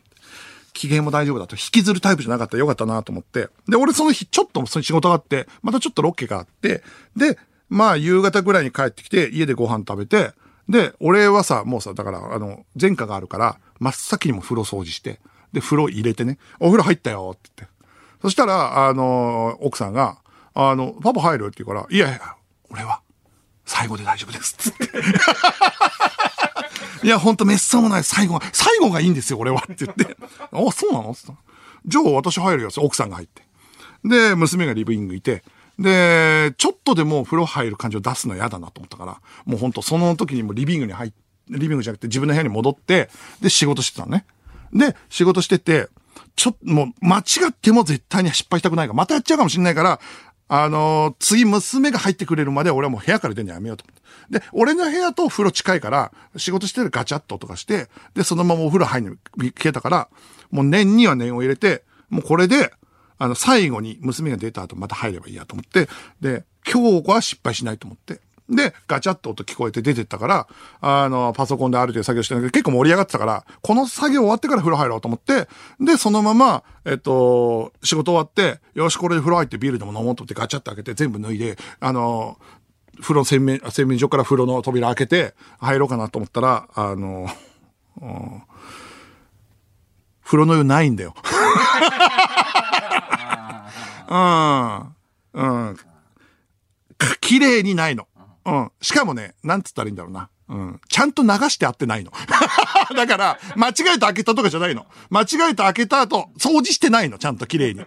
Speaker 1: 機嫌も大丈夫だと。引きずるタイプじゃなかったらよかったなと思って。で、俺その日ちょっとその仕事があって、またちょっとロケがあって、で、まあ、夕方ぐらいに帰ってきて、家でご飯食べて、で、俺はさ、もうさ、だから、あの、前科があるから、真っ先にも風呂掃除して、で、風呂入れてね、お風呂入ったよって言って。そしたら、あの、奥さんが、あの、パパ入る？って言うから、いやいや、俺は、最後で大丈夫です。つって。いや、ほんと、めっそうもない。最後が、最後がいいんですよ、俺は。って言って。あ、そうなの？つったじゃあ、私入るよ。奥さんが入って。で、娘がリビングいて、で、ちょっとでも風呂入る感じを出すの嫌だなと思ったから、もうほんとその時にもリビングに入っ、リビングじゃなくて自分の部屋に戻って、で、仕事してたのね。で、仕事してて、ちょっと、もう、間違っても絶対に失敗したくないから、またやっちゃうかもしんないから、あのー、次娘が入ってくれるまで俺はもう部屋から出るのやめようと思って。で、俺の部屋と風呂近いから、仕事してるガチャッととかして、で、そのままお風呂入るの行けたから、もう念には念を入れて、もうこれで、あの、最後に娘が出た後また入ればいいやと思って、で、今日は失敗しないと思って。で、ガチャッと音聞こえて出てったから、あの、パソコンである程度作業してるんだけど、結構盛り上がってたから、この作業終わってから風呂入ろうと思って、で、そのまま、えっと、仕事終わって、よし、これで風呂入ってビールでも飲もうと思ってガチャッと開けて全部脱いで、あの、風呂洗面、洗面所から風呂の扉開けて、入ろうかなと思ったら、あの、うん、風呂の湯ないんだよ。[laughs] うん。うん。綺麗にないの。うん。しかもね、なんつったらいいんだろうな。うん。ちゃんと流してあってないの。[laughs] だから、間違えて開けたとかじゃないの。間違えて開けた後、掃除してないの。ちゃんと綺麗に。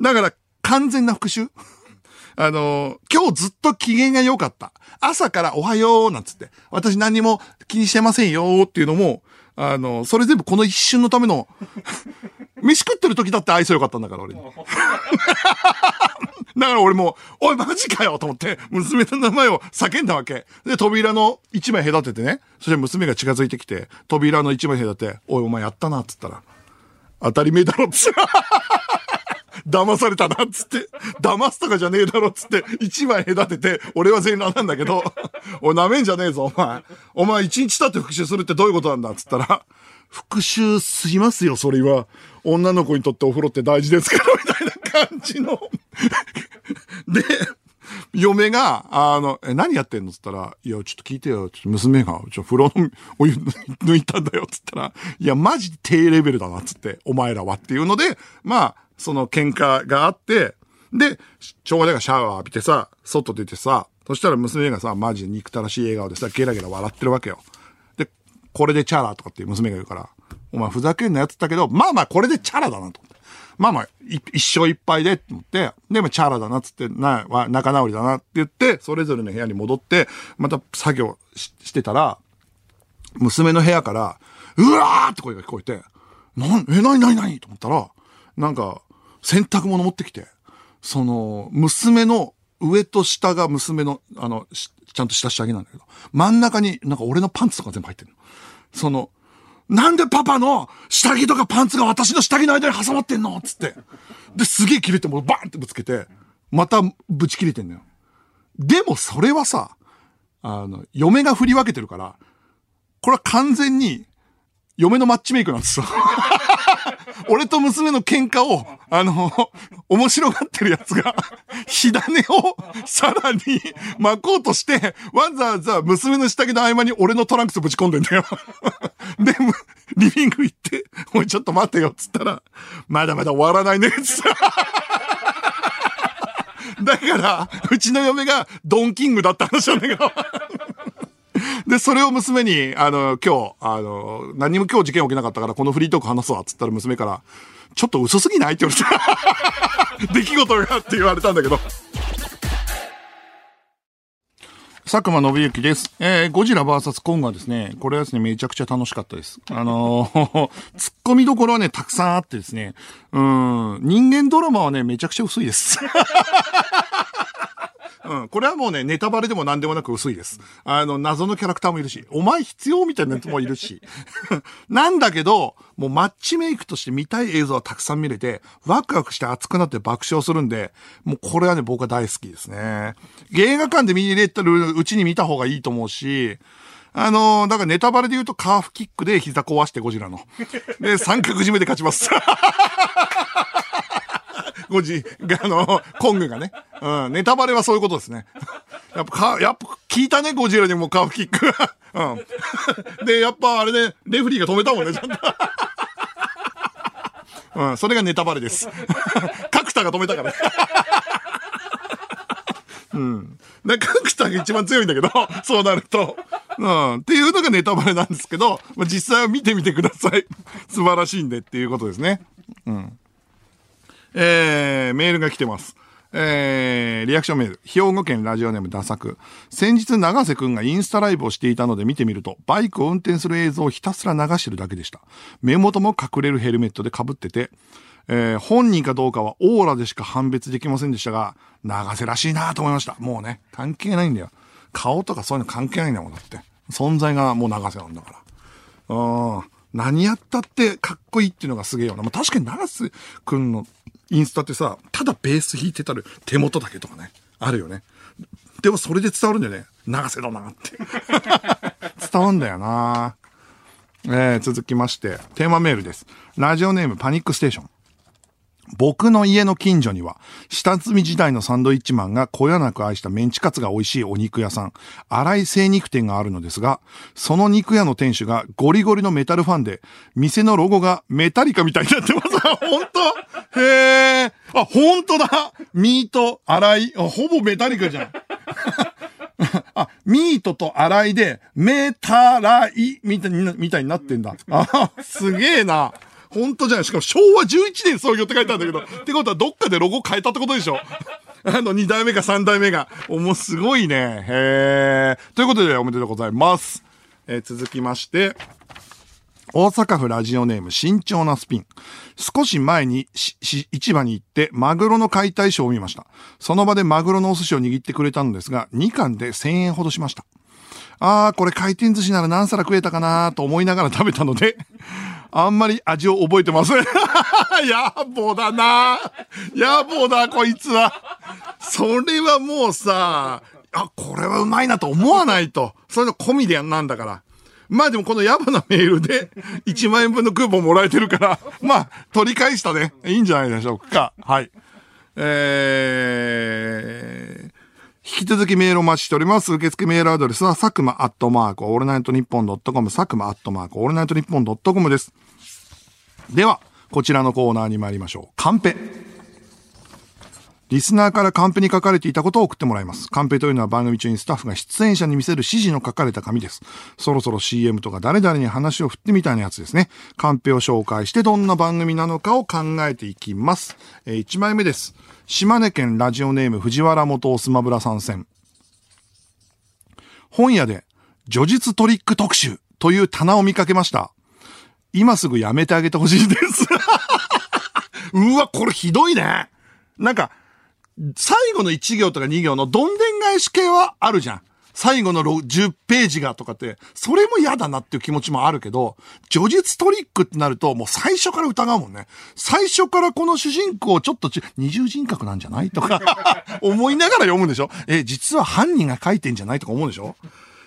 Speaker 1: だから、完全な復讐 [laughs] あのー、今日ずっと機嫌が良かった。朝からおはようなんつって、私何も気にしてませんよっていうのも、あの、それ全部この一瞬のための、[laughs] 飯食ってる時だって愛想よかったんだから、俺に。[laughs] だから俺も、おい、マジかよと思って、娘の名前を叫んだわけ。で、扉の一枚隔ててね、そして娘が近づいてきて、扉の一枚隔てて、おい、お前やったな、っつったら、当たり前だろ、っつって。騙されたな、っつって。騙すとかじゃねえだろ、っつって。一枚隔てて、俺は全裸なんだけど、[laughs] おい、舐めんじゃねえぞ、お前。お前一日経って復讐するってどういうことなんだ、っつったら、復讐しますよ、それは。女の子にとってお風呂って大事ですから、[laughs] みたいな感じので、嫁が、あの、え、何やってんのつったら、いや、ちょっと聞いてよ。ちょっと娘が、ちょ、風呂のお湯抜いたんだよ。つったら、いや、マジ低レベルだな。つって、お前らはっていうので、まあ、その喧嘩があって、で、長女がシャワー浴びてさ、外出てさ、そしたら娘がさ、マジで憎たらしい笑顔でさ、ゲラゲラ笑ってるわけよ。で、これでチャラとかっていう娘が言うから、お前ふざけんなやつったけど、まあまあこれでチャラだなと思って。まあまあ、一生いっぱいでって思って、でもチャラだなっつって、な、は仲直りだなって言って、それぞれの部屋に戻って、また作業してたら、娘の部屋から、うわーって声が聞こえて、なん、え、なになになにと思ったら、なんか、洗濯物持ってきて、その、娘の上と下が娘の、あの、ちゃんとした下着なんだけど、真ん中になんか俺のパンツとか全部入ってるの。その、なんでパパの下着とかパンツが私の下着の間に挟まってんの？つって。で、すげえ切れてもバーンってぶつけて、またぶち切れてんのよ。でもそれはさ、あの、嫁が振り分けてるから、これは完全に、嫁のマッチメイクなんですよ。俺と娘の喧嘩を、あの、面白がってるやつが、火種をさらに巻こうとして、わざわざ娘の下着の合間に俺のトランクスぶち込んでんだよ。[laughs] で、リビング行って、おいちょっと待てよ、つったら、まだまだ終わらないね、つった。だから、うちの嫁がドンキングだった話なんだけど。で、それを娘に、あの、今日、あの、何も今日事件起きなかったから、このフリートーク話すわ、つったら娘から、ちょっと嘘すぎない？って言われて、[laughs] 出来事がって言われたんだけど。佐久間信之です。えー、ゴジラ VS コングはですね、これはですね、めちゃくちゃ楽しかったです。あのー、突っ込みどころはね、たくさんあってですね、うん、人間ドラマはね、めちゃくちゃ薄いです。[laughs] うん。これはもうね、ネタバレでも何でもなく薄いです。あの、謎のキャラクターもいるし、お前必要みたいなやつもいるし。[laughs] なんだけど、もうマッチメイクとして見たい映像はたくさん見れて、ワクワクして熱くなって爆笑するんで、もうこれはね、僕は大好きですね。映画館で見れてるうちに見た方がいいと思うし、あのー、だからネタバレで言うとカーフキックで膝壊してゴジラの。で、三角締めで勝ちます。[laughs] ゴジ、あの、コングがね。うん。ネタバレはそういうことですね。[laughs] やっぱか、やっぱ聞いたね、ゴジラにもカーフキック。[laughs] うん。[laughs] で、やっぱあれで、レフリーが止めたもんね、ちゃんと。うん。それがネタバレです。角田が止めたから。うん。で、角田が一番強いんだけど、そうなると。うん。っていうのがネタバレなんですけど、まあ、実際は見てみてください。素晴らしいんでっていうことですね。うん。えー、メールが来てます。えー、リアクションメール。兵庫県ラジオネームダサク。先日長瀬くんがインスタライブをしていたので見てみると、バイクを運転する映像をひたすら流してるだけでした。目元も隠れるヘルメットで被ってて、えー、本人かどうかはオーラでしか判別できませんでしたが、長瀬らしいなと思いました。もうね、関係ないんだよ。顔とかそういうの関係ないんだもん、だって。存在がもう長瀬なんだから。うん。何やったってかっこいいっていうのがすげえよな。まあ、確かに長瀬くんのインスタってさ、ただベース弾いてたる手元だけとかね、あるよね。でもそれで伝わるんだよね。長瀬だなって。[laughs] 伝わんだよなえー、続きまして、テーマメールです。ラジオネームパニックステーション。僕の家の近所には、下積み時代のサンドイッチマンがこよなく愛したメンチカツが美味しいお肉屋さん、荒井精肉店があるのですが、その肉屋の店主がゴリゴリのメタルファンで、店のロゴがメタリカみたいになってます。[laughs] 本当？へえ。あ、本当だミート、荒井、ほぼメタリカじゃん。[laughs] あ、ミートと洗いで、メタライみたいになってんだ。あ、すげえな。本当じゃん。しかも昭和11年創業って書いてあるんだけど。[laughs] ってことはどっかでロゴ変えたってことでしょ [laughs] あの、2代目か3代目が。おもすごいね。へー。ということでおめでとうございます。えー、続きまして、大阪府ラジオネーム慎重なスピン。少し前に市場に行ってマグロの解体ショーを見ました。その場でマグロのお寿司を握ってくれたのですが、2貫で1000円ほどしました。あー、これ回転寿司なら何皿食えたかなと思いながら食べたので、あんまり味を覚えてません。[laughs] 野暮だな野暮だ、こいつは。それはもうさ、あ、これはうまいなと思わないと。そういうの込みでやんなんだから。まあでもこの野暮なメールで1万円分のクーポンもらえてるから、まあ取り返したね。いいんじゃないでしょうか。はい。えー、引き続きメールをお待ちしております。受付メールアドレスは、佐久間アットマーク、オールナイトニッポンドットコム、佐久間アットマーク、オールナイトニッポンドットコムです。では、こちらのコーナーに参りましょう。カンペ。リスナーからカンペに書かれていたことを送ってもらいます。カンペというのは番組中にスタッフが出演者に見せる指示の書かれた紙です。そろそろ CM とか誰々に話を振ってみたいなやつですね。カンペを紹介してどんな番組なのかを考えていきます。えー、1枚目です。島根県ラジオネーム藤原元スマブラ参戦。本屋で、叙述トリック特集という棚を見かけました。今すぐやめてあげてほしいです [laughs] うわ、これひどいね。なんか、最後の1行とか2行のどんでん返し系はあるじゃん。最後の10ページがとかって、それも嫌だなっていう気持ちもあるけど、叙述トリックってなると、もう最初から疑うもんね。最初からこの主人公ちょっと二重人格なんじゃないとか [laughs] 思いながら読むんでしょ？え、実は犯人が書いてんじゃないとか思うでしょ？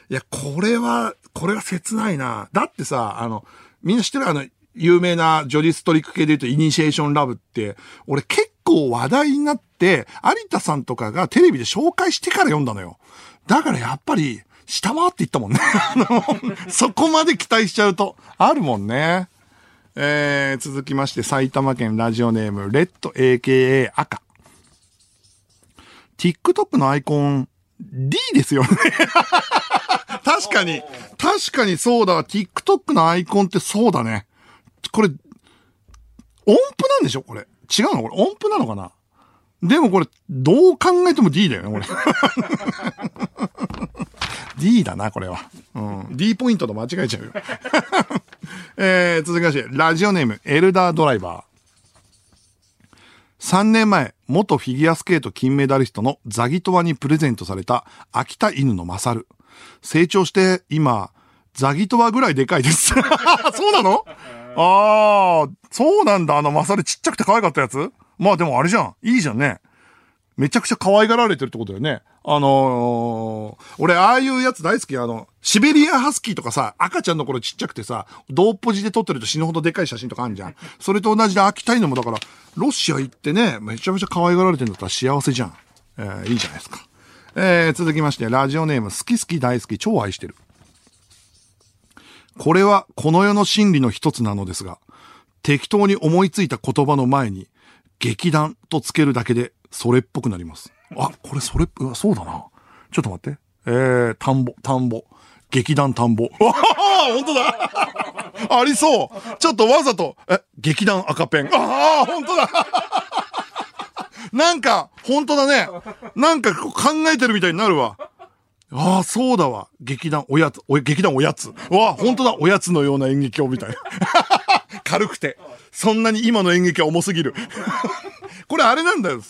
Speaker 1: いや、これは、これは切ないな。だってさ、あの、みんな知ってる？あの、有名なジョディストリック系で言うとイニシエーションラブって、俺結構話題になって、有田さんとかがテレビで紹介してから読んだのよ。だからやっぱり、下回っていったもんね。そこまで期待しちゃうと、あるもんね。えー、続きまして、埼玉県ラジオネーム、レッド AKA 赤。TikTok のアイコン、D ですよね確かに、確かにそうだわ。TikTok のアイコンってそうだね。これ、音符なんでしょ？これ。違うの？これ音符なのかな？でもこれ、どう考えても D だよね、これ。[laughs] D だな、これは。うん。D ポイントと間違えちゃうよ。[laughs] えー、続きまして、ラジオネーム、エルダードライバー。3年前、元フィギュアスケート金メダリストのザギトワにプレゼントされた秋田犬のマサル。成長して今、ザギトワぐらいでかいです。[laughs] そうなの？ああ、そうなんだ。あのマサルちっちゃくて可愛かったやつ？まあでもあれじゃん。いいじゃんね。めちゃくちゃ可愛がられてるってことだよね。あのー、俺、ああいうやつ大好き。あの、シベリアハスキーとかさ、赤ちゃんの頃ちっちゃくてさ、同ポジで撮ってると死ぬほどでかい写真とかあるじゃん。それと同じで秋田犬もだから、ロシア行ってね、めちゃめちゃ可愛がられてんだったら幸せじゃん。えー、いいじゃないですか。えー、続きまして、ラジオネーム、好き好き大好き、超愛してる。これは、この世の真理の一つなのですが、適当に思いついた言葉の前に、劇団とつけるだけで、それっぽくなります。あ、これそれ、うわ、そうだな。ちょっと待って。えー、田んぼ、田んぼ。劇団田んぼ。わ [laughs] あ、本当だ [laughs] ありそうちょっとわざと、え、劇団赤ペン。ああ、本当だ [laughs] なんか、本当だね。なんか考えてるみたいになるわ。ああ、そうだわ。劇団おやつ、お劇団おやつ。わあ、本当だ。おやつのような演劇をみたいな。[laughs] 軽くて。そんなに今の演劇は重すぎる。[laughs] これあれなんだよ。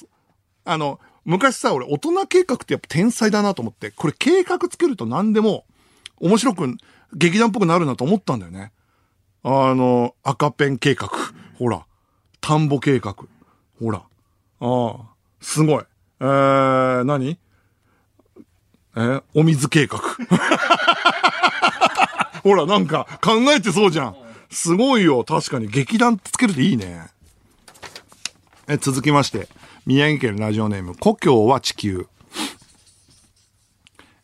Speaker 1: あの、昔さ、俺、大人計画ってやっぱ天才だなと思って、これ計画つけると何でも面白く、劇団っぽくなるなと思ったんだよね。あの、赤ペン計画。ほら。田んぼ計画。ほら。ああ、すごい。えー、何？え、お水計画。[laughs] ほら、なんか考えてそうじゃん。すごいよ。確かに劇団つけるといいね。え、続きまして。宮城県ラジオネーム、故郷は地球。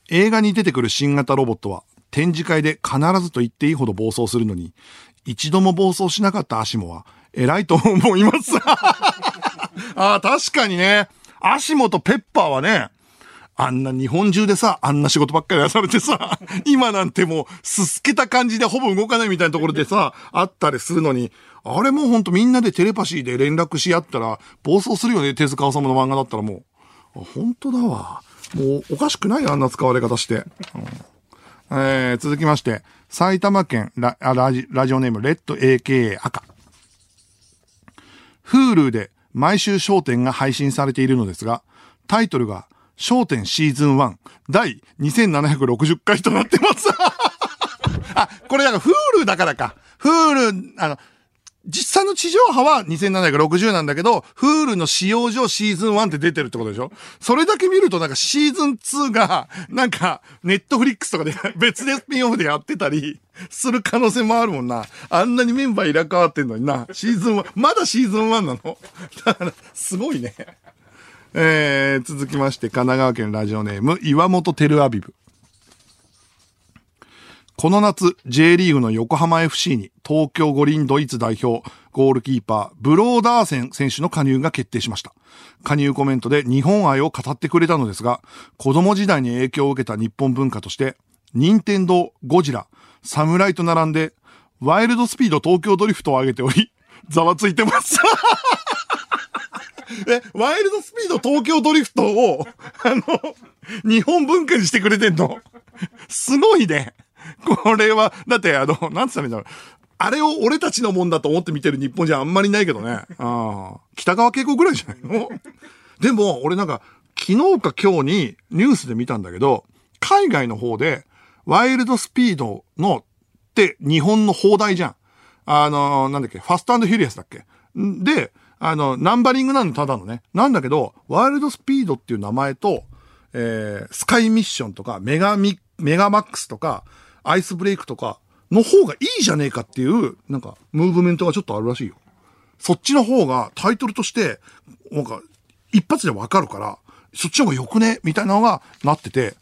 Speaker 1: 映画に出てくる新型ロボットは、展示会で必ずと言っていいほど暴走するのに、一度も暴走しなかったアシモは、偉いと思います。[laughs] ああ、確かにね。アシモとペッパーはね、あんな日本中でさ、あんな仕事ばっかりやされてさ、[laughs] 今なんてもう、すすけた感じでほぼ動かないみたいなところでさ、あったりするのに、あれもうほんとみんなでテレパシーで連絡し合ったら、暴走するよね、手塚治虫の漫画だったらもう。本当だわ。もう、おかしくないあんな使われ方して。うん、えー、続きまして、埼玉県ララジラジオネーム、レッド AKA 赤。Hulu で毎週焦点が配信されているのですが、タイトルが、焦点シーズン1第2760回となってます [laughs] あ、これだから Hulu だからか。Hulu、あの、実際の地上波は2760なんだけど、Hulu の使用上シーズン1って出てるってことでしょ？それだけ見るとなんかシーズン2が、なんか、ネットフリックスとかで別でスピンオフでやってたり、する可能性もあるもんな。あんなにメンバー入れ替わってんのにな。シーズン1、まだシーズン1なの？だから、すごいね。えー、続きまして、神奈川県ラジオネーム、岩本テルアビブ。この夏、J リーグの横浜 FC に東京五輪ドイツ代表、ゴールキーパー、ブローダーセン選手の加入が決定しました。加入コメントで日本愛を語ってくれたのですが、子供時代に影響を受けた日本文化として、任天堂、ゴジラ、サムライと並んで、ワイルドスピード東京ドリフトを上げており、ざわついてますえ、ワイルドスピード東京ドリフトを、あの、日本文化にしてくれてんの？すごいね。これは、だってあの、なんつったらいいんだろう。あれを俺たちのもんだと思って見てる日本じゃあんまりないけどね。ああ。北川景子ぐらいじゃないの？でも、俺なんか、昨日か今日にニュースで見たんだけど、海外の方で、ワイルドスピードのって日本の放題じゃん。あの、なんだっけ、ファストフュリアスだっけ？で、あの、ナンバリングなのただのね。なんだけど、ワイルドスピードっていう名前と、えー、スカイミッションとか、メガミ、メガマックスとか、アイスブレイクとか、の方がいいじゃねえかっていう、なんか、ムーブメントがちょっとあるらしいよ。そっちの方がタイトルとして、なんか、一発でわかるから、そっちの方がよくね？みたいなのがなってて、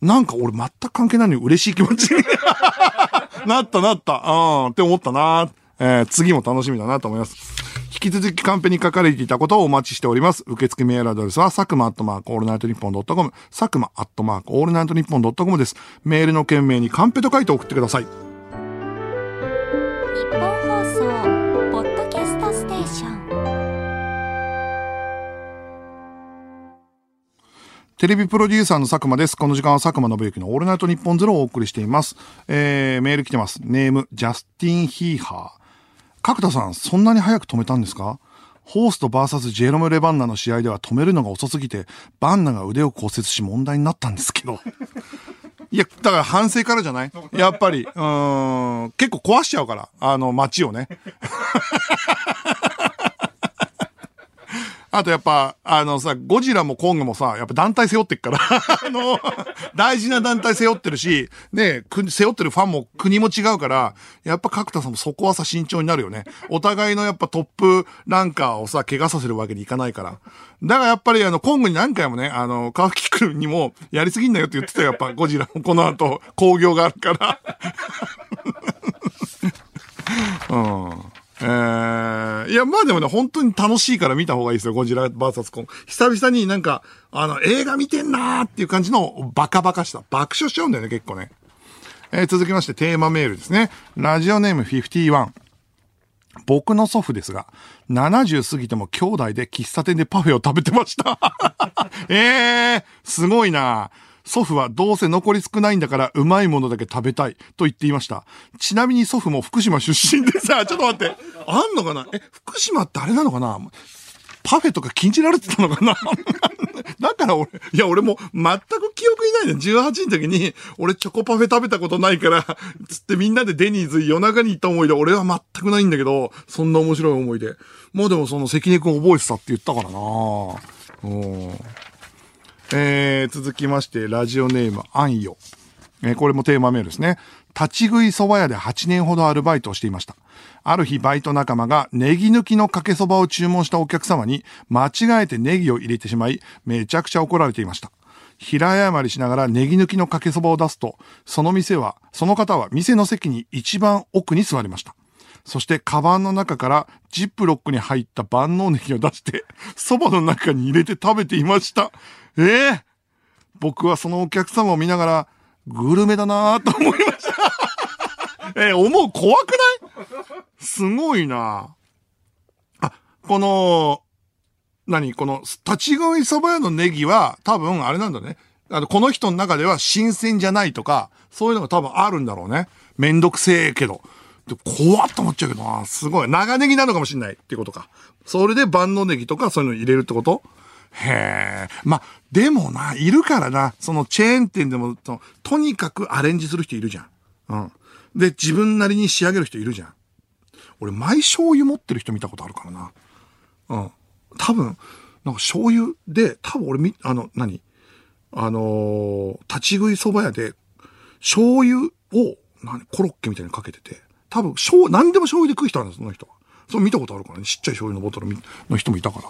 Speaker 1: なんか俺全く関係ないのに嬉しい気持ちに [laughs] なったなった、うん、って思ったな。えー、次も楽しみだなと思います。引き続きカンペに書かれていたことをお待ちしております。受付メールアドレスは、佐久間アットマークオールナイトニッポンドットコム、佐久間アットマークオールナイトニッポンドットコムです。メールの件名にカンペと書いて送ってください。テレビプロデューサーの佐久間です。この時間は佐久間信之のオールナイトニッポンゼロをお送りしています。えー、メール来てます。ネーム、ジャスティン・ヒーハー。角田さん、そんなに早く止めたんですか？ホースト VS ジェロム・レバンナの試合では止めるのが遅すぎて、バンナが腕を骨折し問題になったんですけど。いや、だから反省からじゃない？やっぱり、うん、結構壊しちゃうから、あの街をね。あとやっぱ、あのさ、ゴジラもコングもさ、やっぱ団体背負ってっから [laughs] あの、大事な団体背負ってるし、ね、背負ってるファンも国も違うから、やっぱ角田さんもそこはさ、慎重になるよね。お互いのやっぱトップランカーをさ、怪我させるわけにいかないから。だからやっぱりあの、コングに何回もね、あの、カーフキ君にも、やりすぎんなよって言ってたよ、やっぱゴジラもこの後、工業があるから [laughs] うん。えー、いや、まあでもね、本当に楽しいから見た方がいいですよ、ゴジラ VS コン。久々になんか、あの、映画見てんなーっていう感じのバカバカした。爆笑しちゃうんだよね、結構ね。えー、続きましてテーマメールですね。ラジオネーム51。僕の祖父ですが、70過ぎても兄弟で喫茶店でパフェを食べてました。え [laughs] えー、すごいな祖父はどうせ残り少ないんだからうまいものだけ食べたいと言っていました。ちなみに祖父も福島出身でさ、[laughs] ちょっと待って。あんのかな？え、福島ってあれなのかな？パフェとか禁じられてたのかな？[laughs] だから俺、いや俺も全く記憶いないね。18の時に、俺チョコパフェ食べたことないから、つってみんなでデニーズ夜中に行った思い出、俺は全くないんだけど、そんな面白い思い出。もうでもその関根くん覚えてたって言ったからなうん。えー、続きまして、ラジオネーム、あんよ。えー、これもテーマメールですね。立ち食い蕎麦屋で8年ほどアルバイトをしていました。ある日バイト仲間がネギ抜きのかけそばを注文したお客様に間違えてネギを入れてしまい、めちゃくちゃ怒られていました。平謝りしながらネギ抜きのかけそばを出すと、その店は、その方は店の席に一番奥に座りました。そして、カバンの中からジップロックに入った万能ネギを出して、蕎麦の中に入れて食べていました。ええー、僕はそのお客様を見ながら、グルメだなぁと思いました。[laughs] えー、思う怖くない？すごいなあ、この、何？この、立ち食い蕎麦屋のネギは、多分あれなんだね。あの、この人の中では新鮮じゃないとか、そういうのが多分あるんだろうね。めんどくせえけど。で怖っと思っちゃうけどなすごい。長ネギなのかもしんないってことか。それで万能ネギとかそういうの入れるってこと？へえ。まあ、でもな、いるからな、そのチェーン店でもと、とにかくアレンジする人いるじゃん。うん。で、自分なりに仕上げる人いるじゃん。俺、マイ醤油持ってる人見たことあるからな。うん。多分、なんか醤油で、多分俺み、あの、何？あのー、立ち食い蕎麦屋で、醤油を、何、コロッケみたいにかけてて、多分、醤、何でも醤油で食う人なんです、その人は。そう見たことあるからね。ちっちゃい醤油のボトルの人もいたから。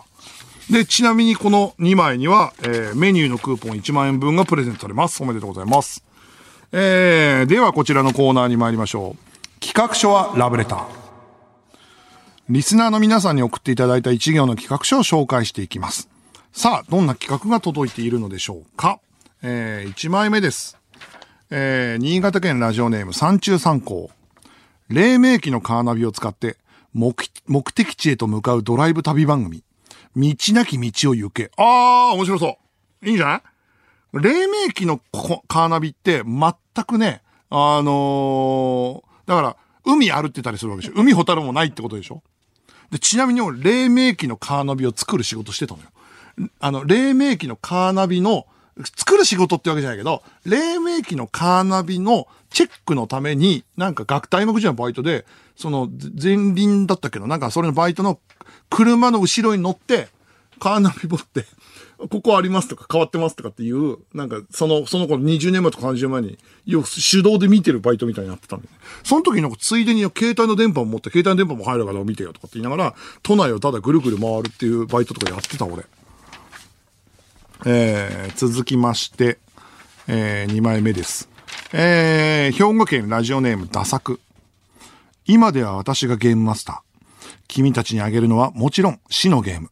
Speaker 1: で、ちなみにこの2枚には、えー、メニューのクーポン1万円分がプレゼントされます。おめでとうございます。えー、ではこちらのコーナーに参りましょう。企画書はラブレター。リスナーの皆さんに送っていただいた一行の企画書を紹介していきます。さあ、どんな企画が届いているのでしょうか。えー、1枚目です。えー、新潟県ラジオネーム三中三高。黎明期のカーナビを使って目、目的地へと向かうドライブ旅番組。道なき道を行け。あー、面白そう。いいんじゃない？黎明期のカーナビって全くね、あのー、だから、海歩ってたりするわけでしょ。海ホタルもないってことでしょ。で、ちなみに俺、黎明期のカーナビを作る仕事してたのよ。あの、黎明期のカーナビの、作る仕事ってわけじゃないけど、黎明期のカーナビのチェックのために、なんか学大学時のバイトで、その前輪だったけど、なんかそれのバイトの車の後ろに乗って、カーナビ持って、ここありますとか変わってますとかっていう、なんかその、その頃20年前とか30年前に、よく手動で見てるバイトみたいになってたんで、ね、その時になんかついでに携帯の電波を持って、携帯の電波も入るから見てよとかって言いながら、都内をただぐるぐる回るっていうバイトとかやってた俺。えー、続きまして、えー、2枚目です。えー、兵庫県ラジオネームダサク。今では私がゲームマスター。君たちにあげるのはもちろん死のゲーム。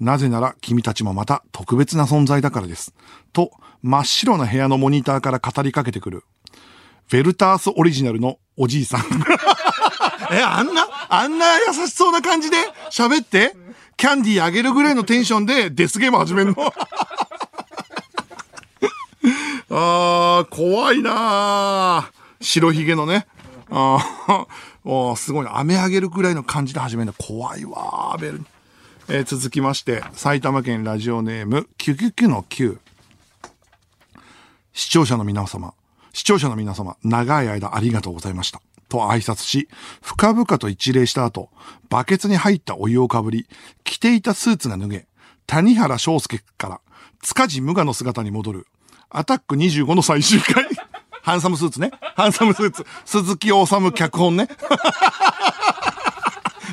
Speaker 1: なぜなら君たちもまた特別な存在だからです。と、真っ白な部屋のモニターから語りかけてくる。フェルタースオリジナルのおじいさん。[laughs] え、あんな、あんな優しそうな感じで？喋って？キャンディーあげるぐらいのテンションでデスゲーム始めるの？[laughs] あー、怖いなー白ひげのね。あ [laughs] ー、すごいな。飴あげるぐらいの感じで始めるの。怖いわー、ベル。えー、続きまして、埼玉県ラジオネーム、キュキュキュの9。視聴者の皆様、視聴者の皆様、長い間ありがとうございました。と挨拶し、深々と一礼した後、バケツに入ったお湯をかぶり、着ていたスーツが脱げ、谷原章介から、塚地無我の姿に戻る、アタック25の最終回。ハンサムスーツね。ハンサムスーツ。鈴木治脚本ね。[laughs]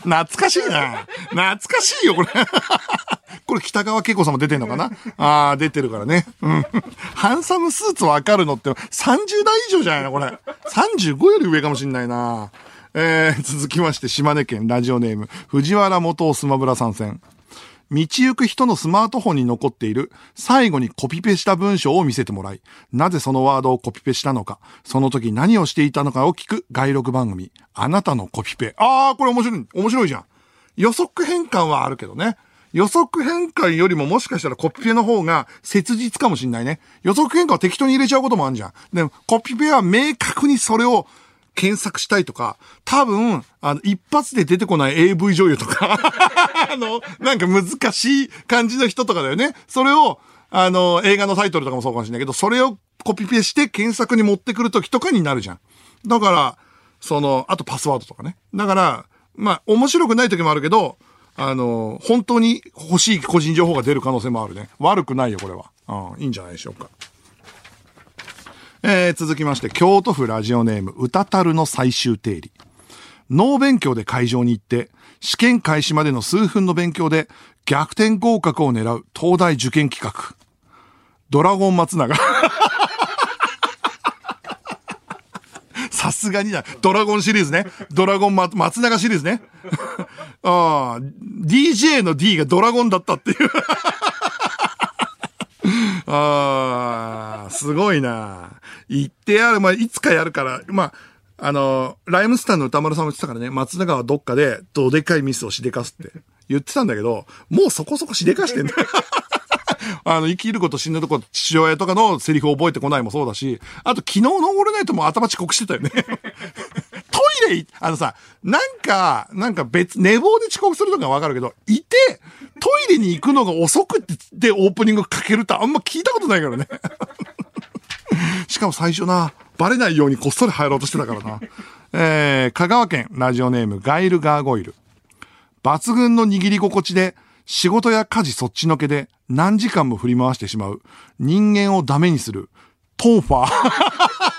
Speaker 1: 懐かしいな。懐かしいよ、これ。[laughs] これ北川景子さんも出てんのかな？ああ、出てるからね。うん。ハンサムスーツわかるのって30代以上じゃないのこれ。35より上かもしんないな。えー、続きまして、島根県ラジオネーム、藤原元スマブラ参戦。道行く人のスマートフォンに残っている最後にコピペした文章を見せてもらい、なぜそのワードをコピペしたのか、その時何をしていたのかを聞く外録番組、あなたのコピペ。あー、これ面白い、面白いじゃん。予測変換はあるけどね。予測変換よりももしかしたらコピペの方が切実かもしんないね。予測変換は適当に入れちゃうこともあるじゃん。でも、コピペは明確にそれを検索したいとか、多分、あの、一発で出てこない AV 女優とか [laughs] あの、なんか難しい感じの人とかだよね。それを、あの、映画のタイトルとかもそうかもしれないけど、それをコピペして検索に持ってくるときとかになるじゃん。だから、その、あとパスワードとかね。だから、まあ、面白くない時もあるけど、あの、本当に欲しい個人情報が出る可能性もあるね。悪くないよ、これは。うん、いいんじゃないでしょうか。えー、続きまして、京都府ラジオネーム、歌たるの最終定理。脳勉強で会場に行って、試験開始までの数分の勉強で逆転合格を狙う東大受験企画。ドラゴン松永。[laughs] さすがにだ。ドラゴンシリーズね。ドラゴン松永シリーズね。ああ、DJ の D がドラゴンだったっていうああ、すごいな。言ってやる。まあ、いつかやるから、まあ、あの、ライムスターの歌丸さんも言ってたからね、松永はどっかでどでかいミスをしでかすって言ってたんだけど、もうそこそこしでかしてんだよ。[laughs] あの、生きること死ぬとこ父親とかのセリフを覚えてこないもそうだし、あと昨日のオールナイトも頭遅刻してたよね。あのさ、なんか、なんか別、寝坊で遅刻するとかわかるけど、いて、トイレに行くのが遅くってオープニングかけるってあんま聞いたことないからね。[laughs] しかも最初な、バレないようにこっそり入ろうとしてたからな。えー、香川県ラジオネームガイルガーゴイル。抜群の握り心地で仕事や家事そっちのけで何時間も振り回してしまう人間をダメにするトンファー。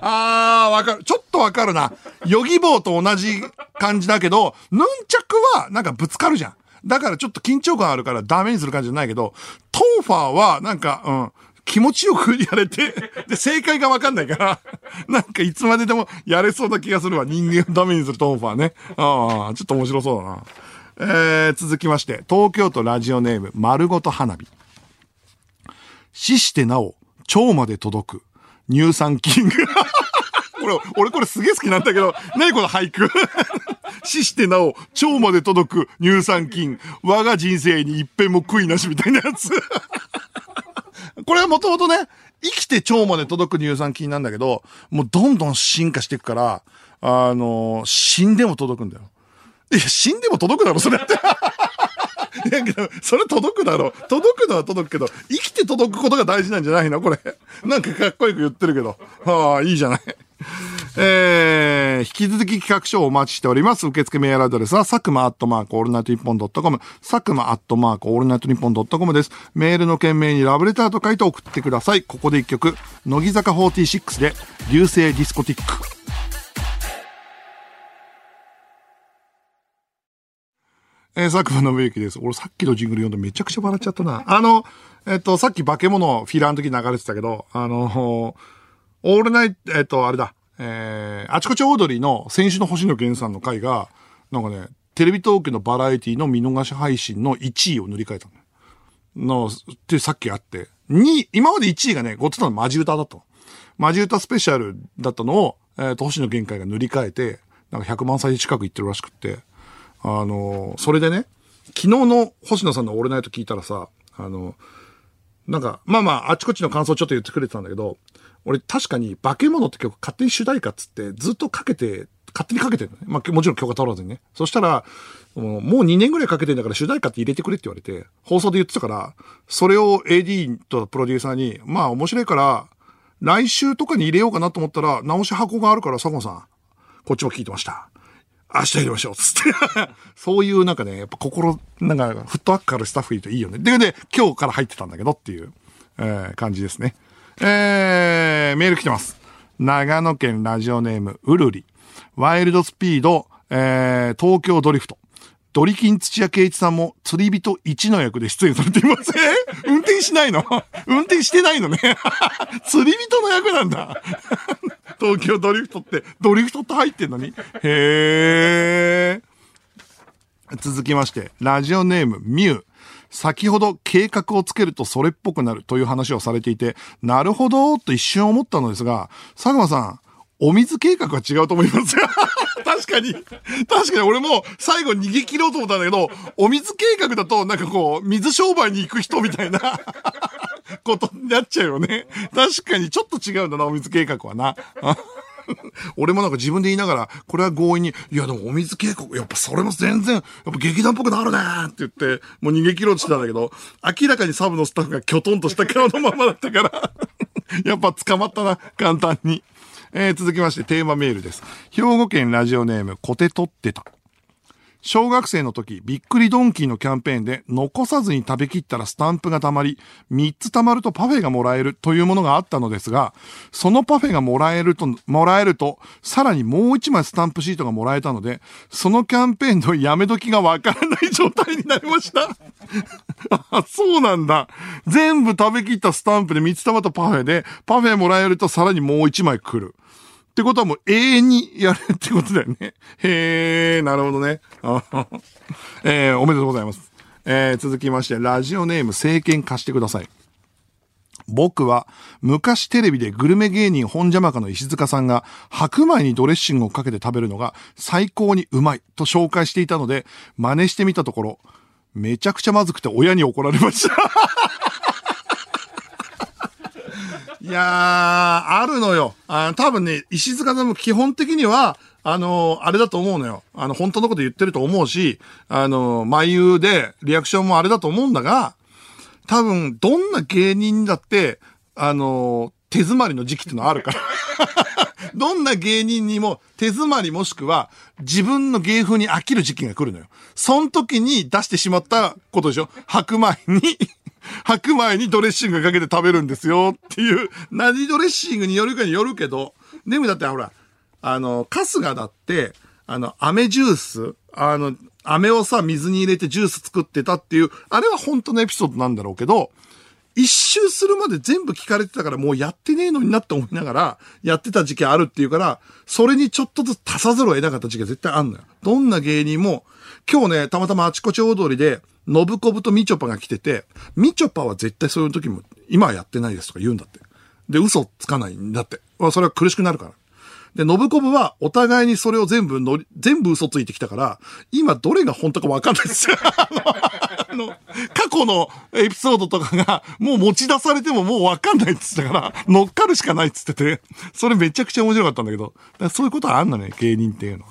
Speaker 1: あー、わかる。ちょっとわかるな。ヨギボーと同じ感じだけど、ヌンチャクはなんかぶつかるじゃん。だからちょっと緊張感あるからダメにする感じじゃないけど、トンファーはなんか、うん、気持ちよくやれて、で、正解がわかんないから、なんかいつまででもやれそうな気がするわ。人間をダメにするトンファーね。ああ、ちょっと面白そうだな。えー、続きまして、東京都ラジオネーム、丸ごと花火。死してなお、腸まで届く、乳酸菌。[laughs] これ、俺これすげえ好きなんだけど、何この俳句。[laughs] 死してなお、腸まで届く乳酸菌。我が人生に一遍も悔いなしみたいなやつ。[laughs] これはもともとね、生きて腸まで届く乳酸菌なんだけど、もうどんどん進化していくから、あのー、死んでも届くんだよ。いや、死んでも届くだろ、それって。いやけど、それ届くだろう。届くのは届くけど、生きて届くことが大事なんじゃないの？これ。なんかかっこよく言ってるけど。はあ、いいじゃない。えー、引き続き企画書をお待ちしております。受付メールアドレスは、佐久間アットマークオールナイトニッポンドットコム、佐久間アットマークオールナイトニッポンドットコムです。メールの件名にラブレターと書いて送ってください。ここで一曲、乃木坂46で、流星ディスコティック。えー、佐久間宣行です。俺さっきのジングル読んでめちゃくちゃ笑っちゃったな。あの、えっと、さっき化け物フィラーの時流れてたけど、あの、オールナイト、えっと、あれだ、えー、あちこちオードリーの先週の星野源さんの回が、なんかね、テレビ東京のバラエティの見逃し配信の1位を塗り替えたの。の、ってさっきあって、2今まで1位がね、ごってたのマジ歌だと。マジ歌スペシャルだったのを、えっ、ー、と、星野源会が塗り替えて、なんか100万歳近く行ってるらしくって、あの、それでね、昨日の星野さんのオールナイト聞いたらさ、あの、なんか、まあまあ、あちこちの感想ちょっと言ってくれてたんだけど、俺確かに化け物って曲勝手に主題歌っつってずっとかけて、勝手にかけてるのね。まあもちろん許可取らずにね。そしたら、もう2年ぐらいかけてんだから主題歌って入れてくれって言われて、放送で言ってたから、それを AD とプロデューサーに、まあ面白いから、来週とかに入れようかなと思ったら、直し箱があるから、佐野さん、こっちも聞いてました。明日入れましょう、つって。[laughs] そういうなんかね、やっぱ心、なんか、フットワークからスタッフいるといいよね。で、で、今日から入ってたんだけどっていう、えー、感じですね。えー、メール来てます。長野県ラジオネーム、うるり。ワイルドスピード、えー、東京ドリフト。ドリキン土屋圭一さんも釣り人1の役で出演されています。え [laughs] 運転しないの？[laughs] 運転してないのね。釣り人の役なんだ。東京ドリフトって、ドリフトって入ってんのに？へー。続きまして、ラジオネーム、ミュウ。先ほど計画をつけるとそれっぽくなるという話をされていて、なるほど、と一瞬思ったのですが、佐久間さん、お水計画は違うと思います。確かに。確かに俺も最後逃げ切ろうと思ったんだけど、お水計画だとなんかこう、水商売に行く人みたいな [laughs] ことになっちゃうよね。確かにちょっと違うんだな、お水計画はな。[laughs] 俺もなんか自分で言いながら、これは強引に、いやでもお水警告、やっぱそれも全然、やっぱ劇団っぽくなるねって言って、もう逃げ切ろうとしてたんだけど、明らかにサブのスタッフがきょとんとした顔のままだったからやっぱ捕まったな、簡単に。えー、続きましてテーマメールです。兵庫県ラジオネーム、コテ取ってた。小学生の時、びっくりドンキーのキャンペーンで残さずに食べきったらスタンプが溜まり、3つ溜まるとパフェがもらえるというものがあったのですが、そのパフェがもらえると、もらえると、さらにもう1枚スタンプシートがもらえたので、そのキャンペーンのやめ時がわからない状態になりました。あ、そうなんだ。全部食べきったスタンプで3つ溜まったパフェで、パフェもらえるとさらにもう1枚来る。ってことはもう永遠にやるってことだよね。へえ、なるほどね。[laughs] えー、おめでとうございます。えー、続きまして、ラジオネーム、政権貸してください。僕は昔テレビでグルメ芸人本邪魔かの石塚さんが白米にドレッシングをかけて食べるのが最高にうまいと紹介していたので真似してみたところめちゃくちゃまずくて親に怒られましたいやー、あるのよ。あ多分ね、石塚さんも基本的には、あのー、あれだと思うのよ。あの、本当のこと言ってると思うし、あのー、眉でリアクションもあれだと思うんだが、多分、どんな芸人だって、あのー、手詰まりの時期ってのはあるから。[laughs] どんな芸人にも手詰まりもしくは自分の芸風に飽きる時期が来るのよ。その時に出してしまったことでしょ白米に白米にドレッシングかけて食べるんですよっていう、何ドレッシングによるかによるけど、でもだってほら、あの、春日だって、あの、飴ジュース、あの、飴をさ、水に入れてジュース作ってたっていう、あれは本当のエピソードなんだろうけど、一周するまで全部聞かれてたからもうやってねえのになって思いながら、やってた時期あるっていうから、それにちょっとずつ足さざるを得なかった時期が絶対あんのよ。どんな芸人も、今日ね、たまたまあちこち踊りで、ノブコブとみちょぱが来てて、みちょぱは絶対そういう時も、今はやってないですとか言うんだって。で、嘘つかないんだって。それは苦しくなるから。で、ノブコブはお互いにそれを全部のり、全部嘘ついてきたから、今どれが本当かわかんないですよ。[laughs] あの、過去のエピソードとかがもう持ち出されてももうわかんないって言ったから、乗っかるしかないって言ってて、それめちゃくちゃ面白かったんだけど、そういうことはあんのね、芸人っていうのは。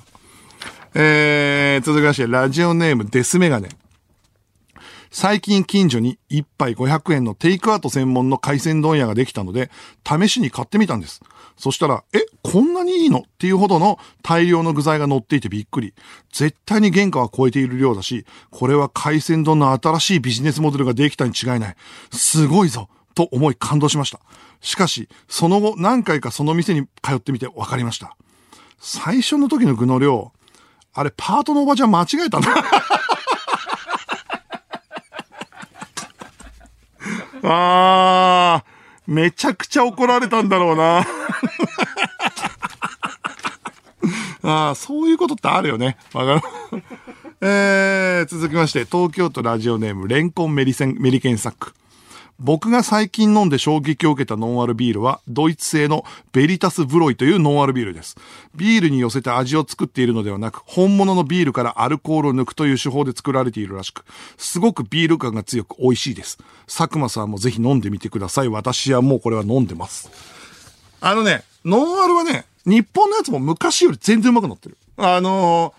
Speaker 1: えー、続きまして、ラジオネームデスメガネ。最近近所に1杯500円のテイクアウト専門の海鮮問屋ができたので、試しに買ってみたんです。そしたら、え、こんなにいいの？っていうほどの大量の具材が乗っていてびっくり。絶対に原価は超えている量だし、これは海鮮丼の新しいビジネスモデルができたに違いない。すごいぞと思い感動しました。しかし、その後何回かその店に通ってみて分かりました。最初の時の具の量、あれパートのおばちゃん間違えたなああ。めちゃくちゃ怒られたんだろうな。[laughs] ああ、そういうことってあるよね。わかる。[laughs] えー、続きまして、東京都ラジオネーム、レンコンメリセン、メリケンサック。僕が最近飲んで衝撃を受けたノンアルビールは、ドイツ製のベリタスブロイというノンアルビールです。ビールに寄せて味を作っているのではなく、本物のビールからアルコールを抜くという手法で作られているらしく、すごくビール感が強く美味しいです。佐久間さんもぜひ飲んでみてください。私はもうこれは飲んでます。あのね、ノンアルはね、日本のやつも昔より全然うまくなってる。あの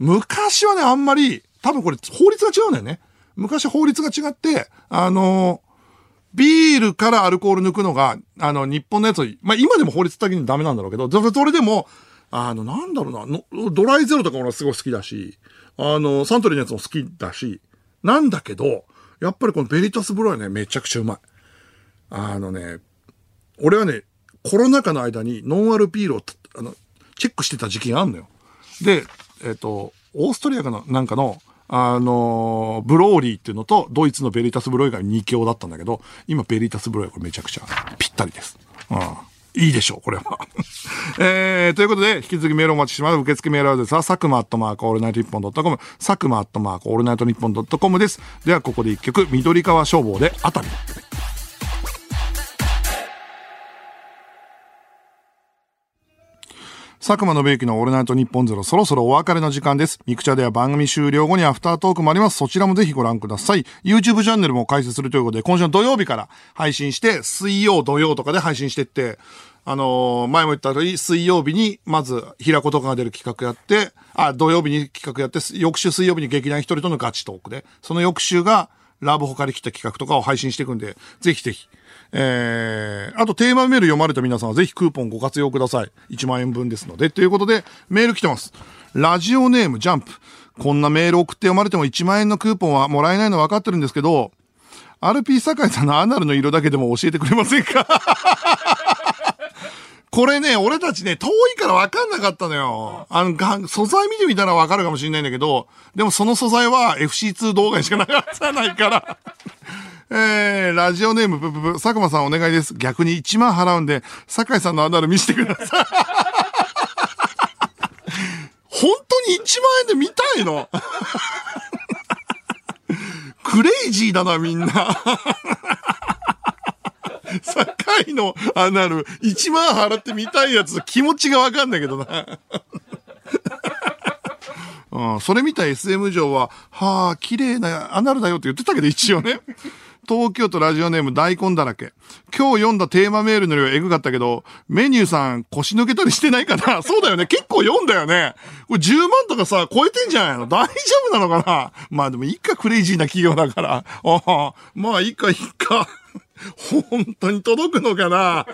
Speaker 1: ー、昔はね、あんまり、多分これ法律が違うんだよね。昔法律が違って、あのービールからアルコール抜くのが、あの、日本のやつまあ、今でも法律的にダメなんだろうけど、それでも、あの、なんだろうな、ドライゼロとか俺はすごい好きだし、あの、サントリーのやつも好きだし、なんだけど、やっぱりこのベリタスブロイね、めちゃくちゃうまい。あのね、俺はね、コロナ禍の間にノンアルビールを、あの、チェックしてた時期があるのよ。で、えっ、ー、と、オーストリアかななんかの、あの、ブローリーっていうのと、ドイツのベリタスブロイが2強だったんだけど、今ベリタスブロイこれめちゃくちゃぴったりです。うん。いいでしょう、これは。[laughs] えー、ということで、引き続きメールお待ちします。受付メールアドレスは、サクマアットマークオールナイトニッポンドットコム、サクマアットマークオールナイトニッポンドットコムです。では、ここで一曲、緑川消防で熱海。佐久間信之のオールナイトニッポンゼロ、そろそろお別れの時間です。ミクチャでは番組終了後にアフタートークもあります。そちらもぜひご覧ください。YouTube チャンネルも開設するということで、今週の土曜日から配信して、水曜、土曜とかで配信してって、あのー、前も言った通り、水曜日に、まず、平子とかが出る企画やって、あ、土曜日に企画やって、翌週水曜日に劇団一人とのガチトークで、その翌週が、ラブホカリ来た企画とかを配信していくんで、ぜひぜひ、えー、あとテーマメール読まれた皆さんはぜひクーポンご活用ください。1万円分ですので。ということで、メール来てます。ラジオネームジャンプ。こんなメール送って読まれても1万円のクーポンはもらえないの分かってるんですけど、RP 酒井さんのアナルの色だけでも教えてくれませんか？[laughs] これね、俺たちね、遠いから分かんなかったのよ。あの、素材見てみたら分かるかもしれないんだけど、でもその素材は FC2 動画にしかなかったないからえー、ラジオネーム、ぷぷぷ、佐久間さんお願いです。逆に1万払うんで、酒井さんのアナル見せてください。本当に1万円で見たいの？クレイジーだな、みんな。酒井のアナル、1万払って見たいやつ、気持ちがわかんないけどな。うん、それ見た SM 上は、はあ、綺麗なアナルだよって言ってたけど、一応ね。東京都ラジオネーム大根だらけ。今日読んだテーマメールの量エグかったけど、メニューさん腰抜けたりしてないかな？[laughs] そうだよね。結構読んだよね。これ10万とかさ、超えてんじゃないの？大丈夫なのかな？まあでもいいか、クレイジーな企業だから。[laughs] ああ、まあいいか、いいか。本当に届くのかな？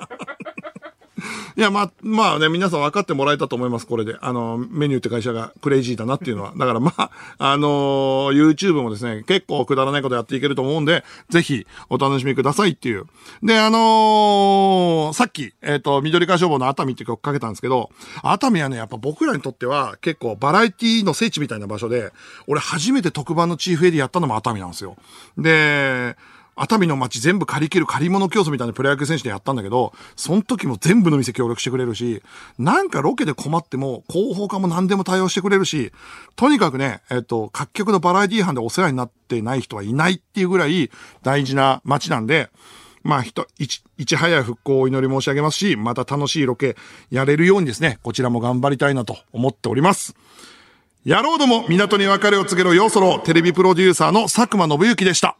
Speaker 1: いや、まあ、まあね、皆さん分かってもらえたと思います、これで。あの、メニューって会社がクレイジーだなっていうのは。だからまあ、あの、YouTube もですね、結構くだらないことやっていけると思うんで、ぜひお楽しみくださいっていう。で、あのー、さっき、えっ、ー、と、緑川消防の熱海って曲かけたんですけど、熱海はね、やっぱ僕らにとっては結構バラエティの聖地みたいな場所で、俺初めて特番のチーフエディやったのも熱海なんですよ。で、熱海の街全部借り切る借り物競争みたいなプロ野球選手でやったんだけど、その時も全部の店協力してくれるし、なんかロケで困っても広報課も何でも対応してくれるし、とにかくね、えっと、各局のバラエティ班でお世話になってない人はいないっていうぐらい大事な街なんで、まあ、人、いち、いち早い復興をお祈り申し上げますし、また楽しいロケやれるようにですね、こちらも頑張りたいなと思っております。野郎ども、港に別れを告げろよそろ、テレビプロデューサーの佐久間信之でした。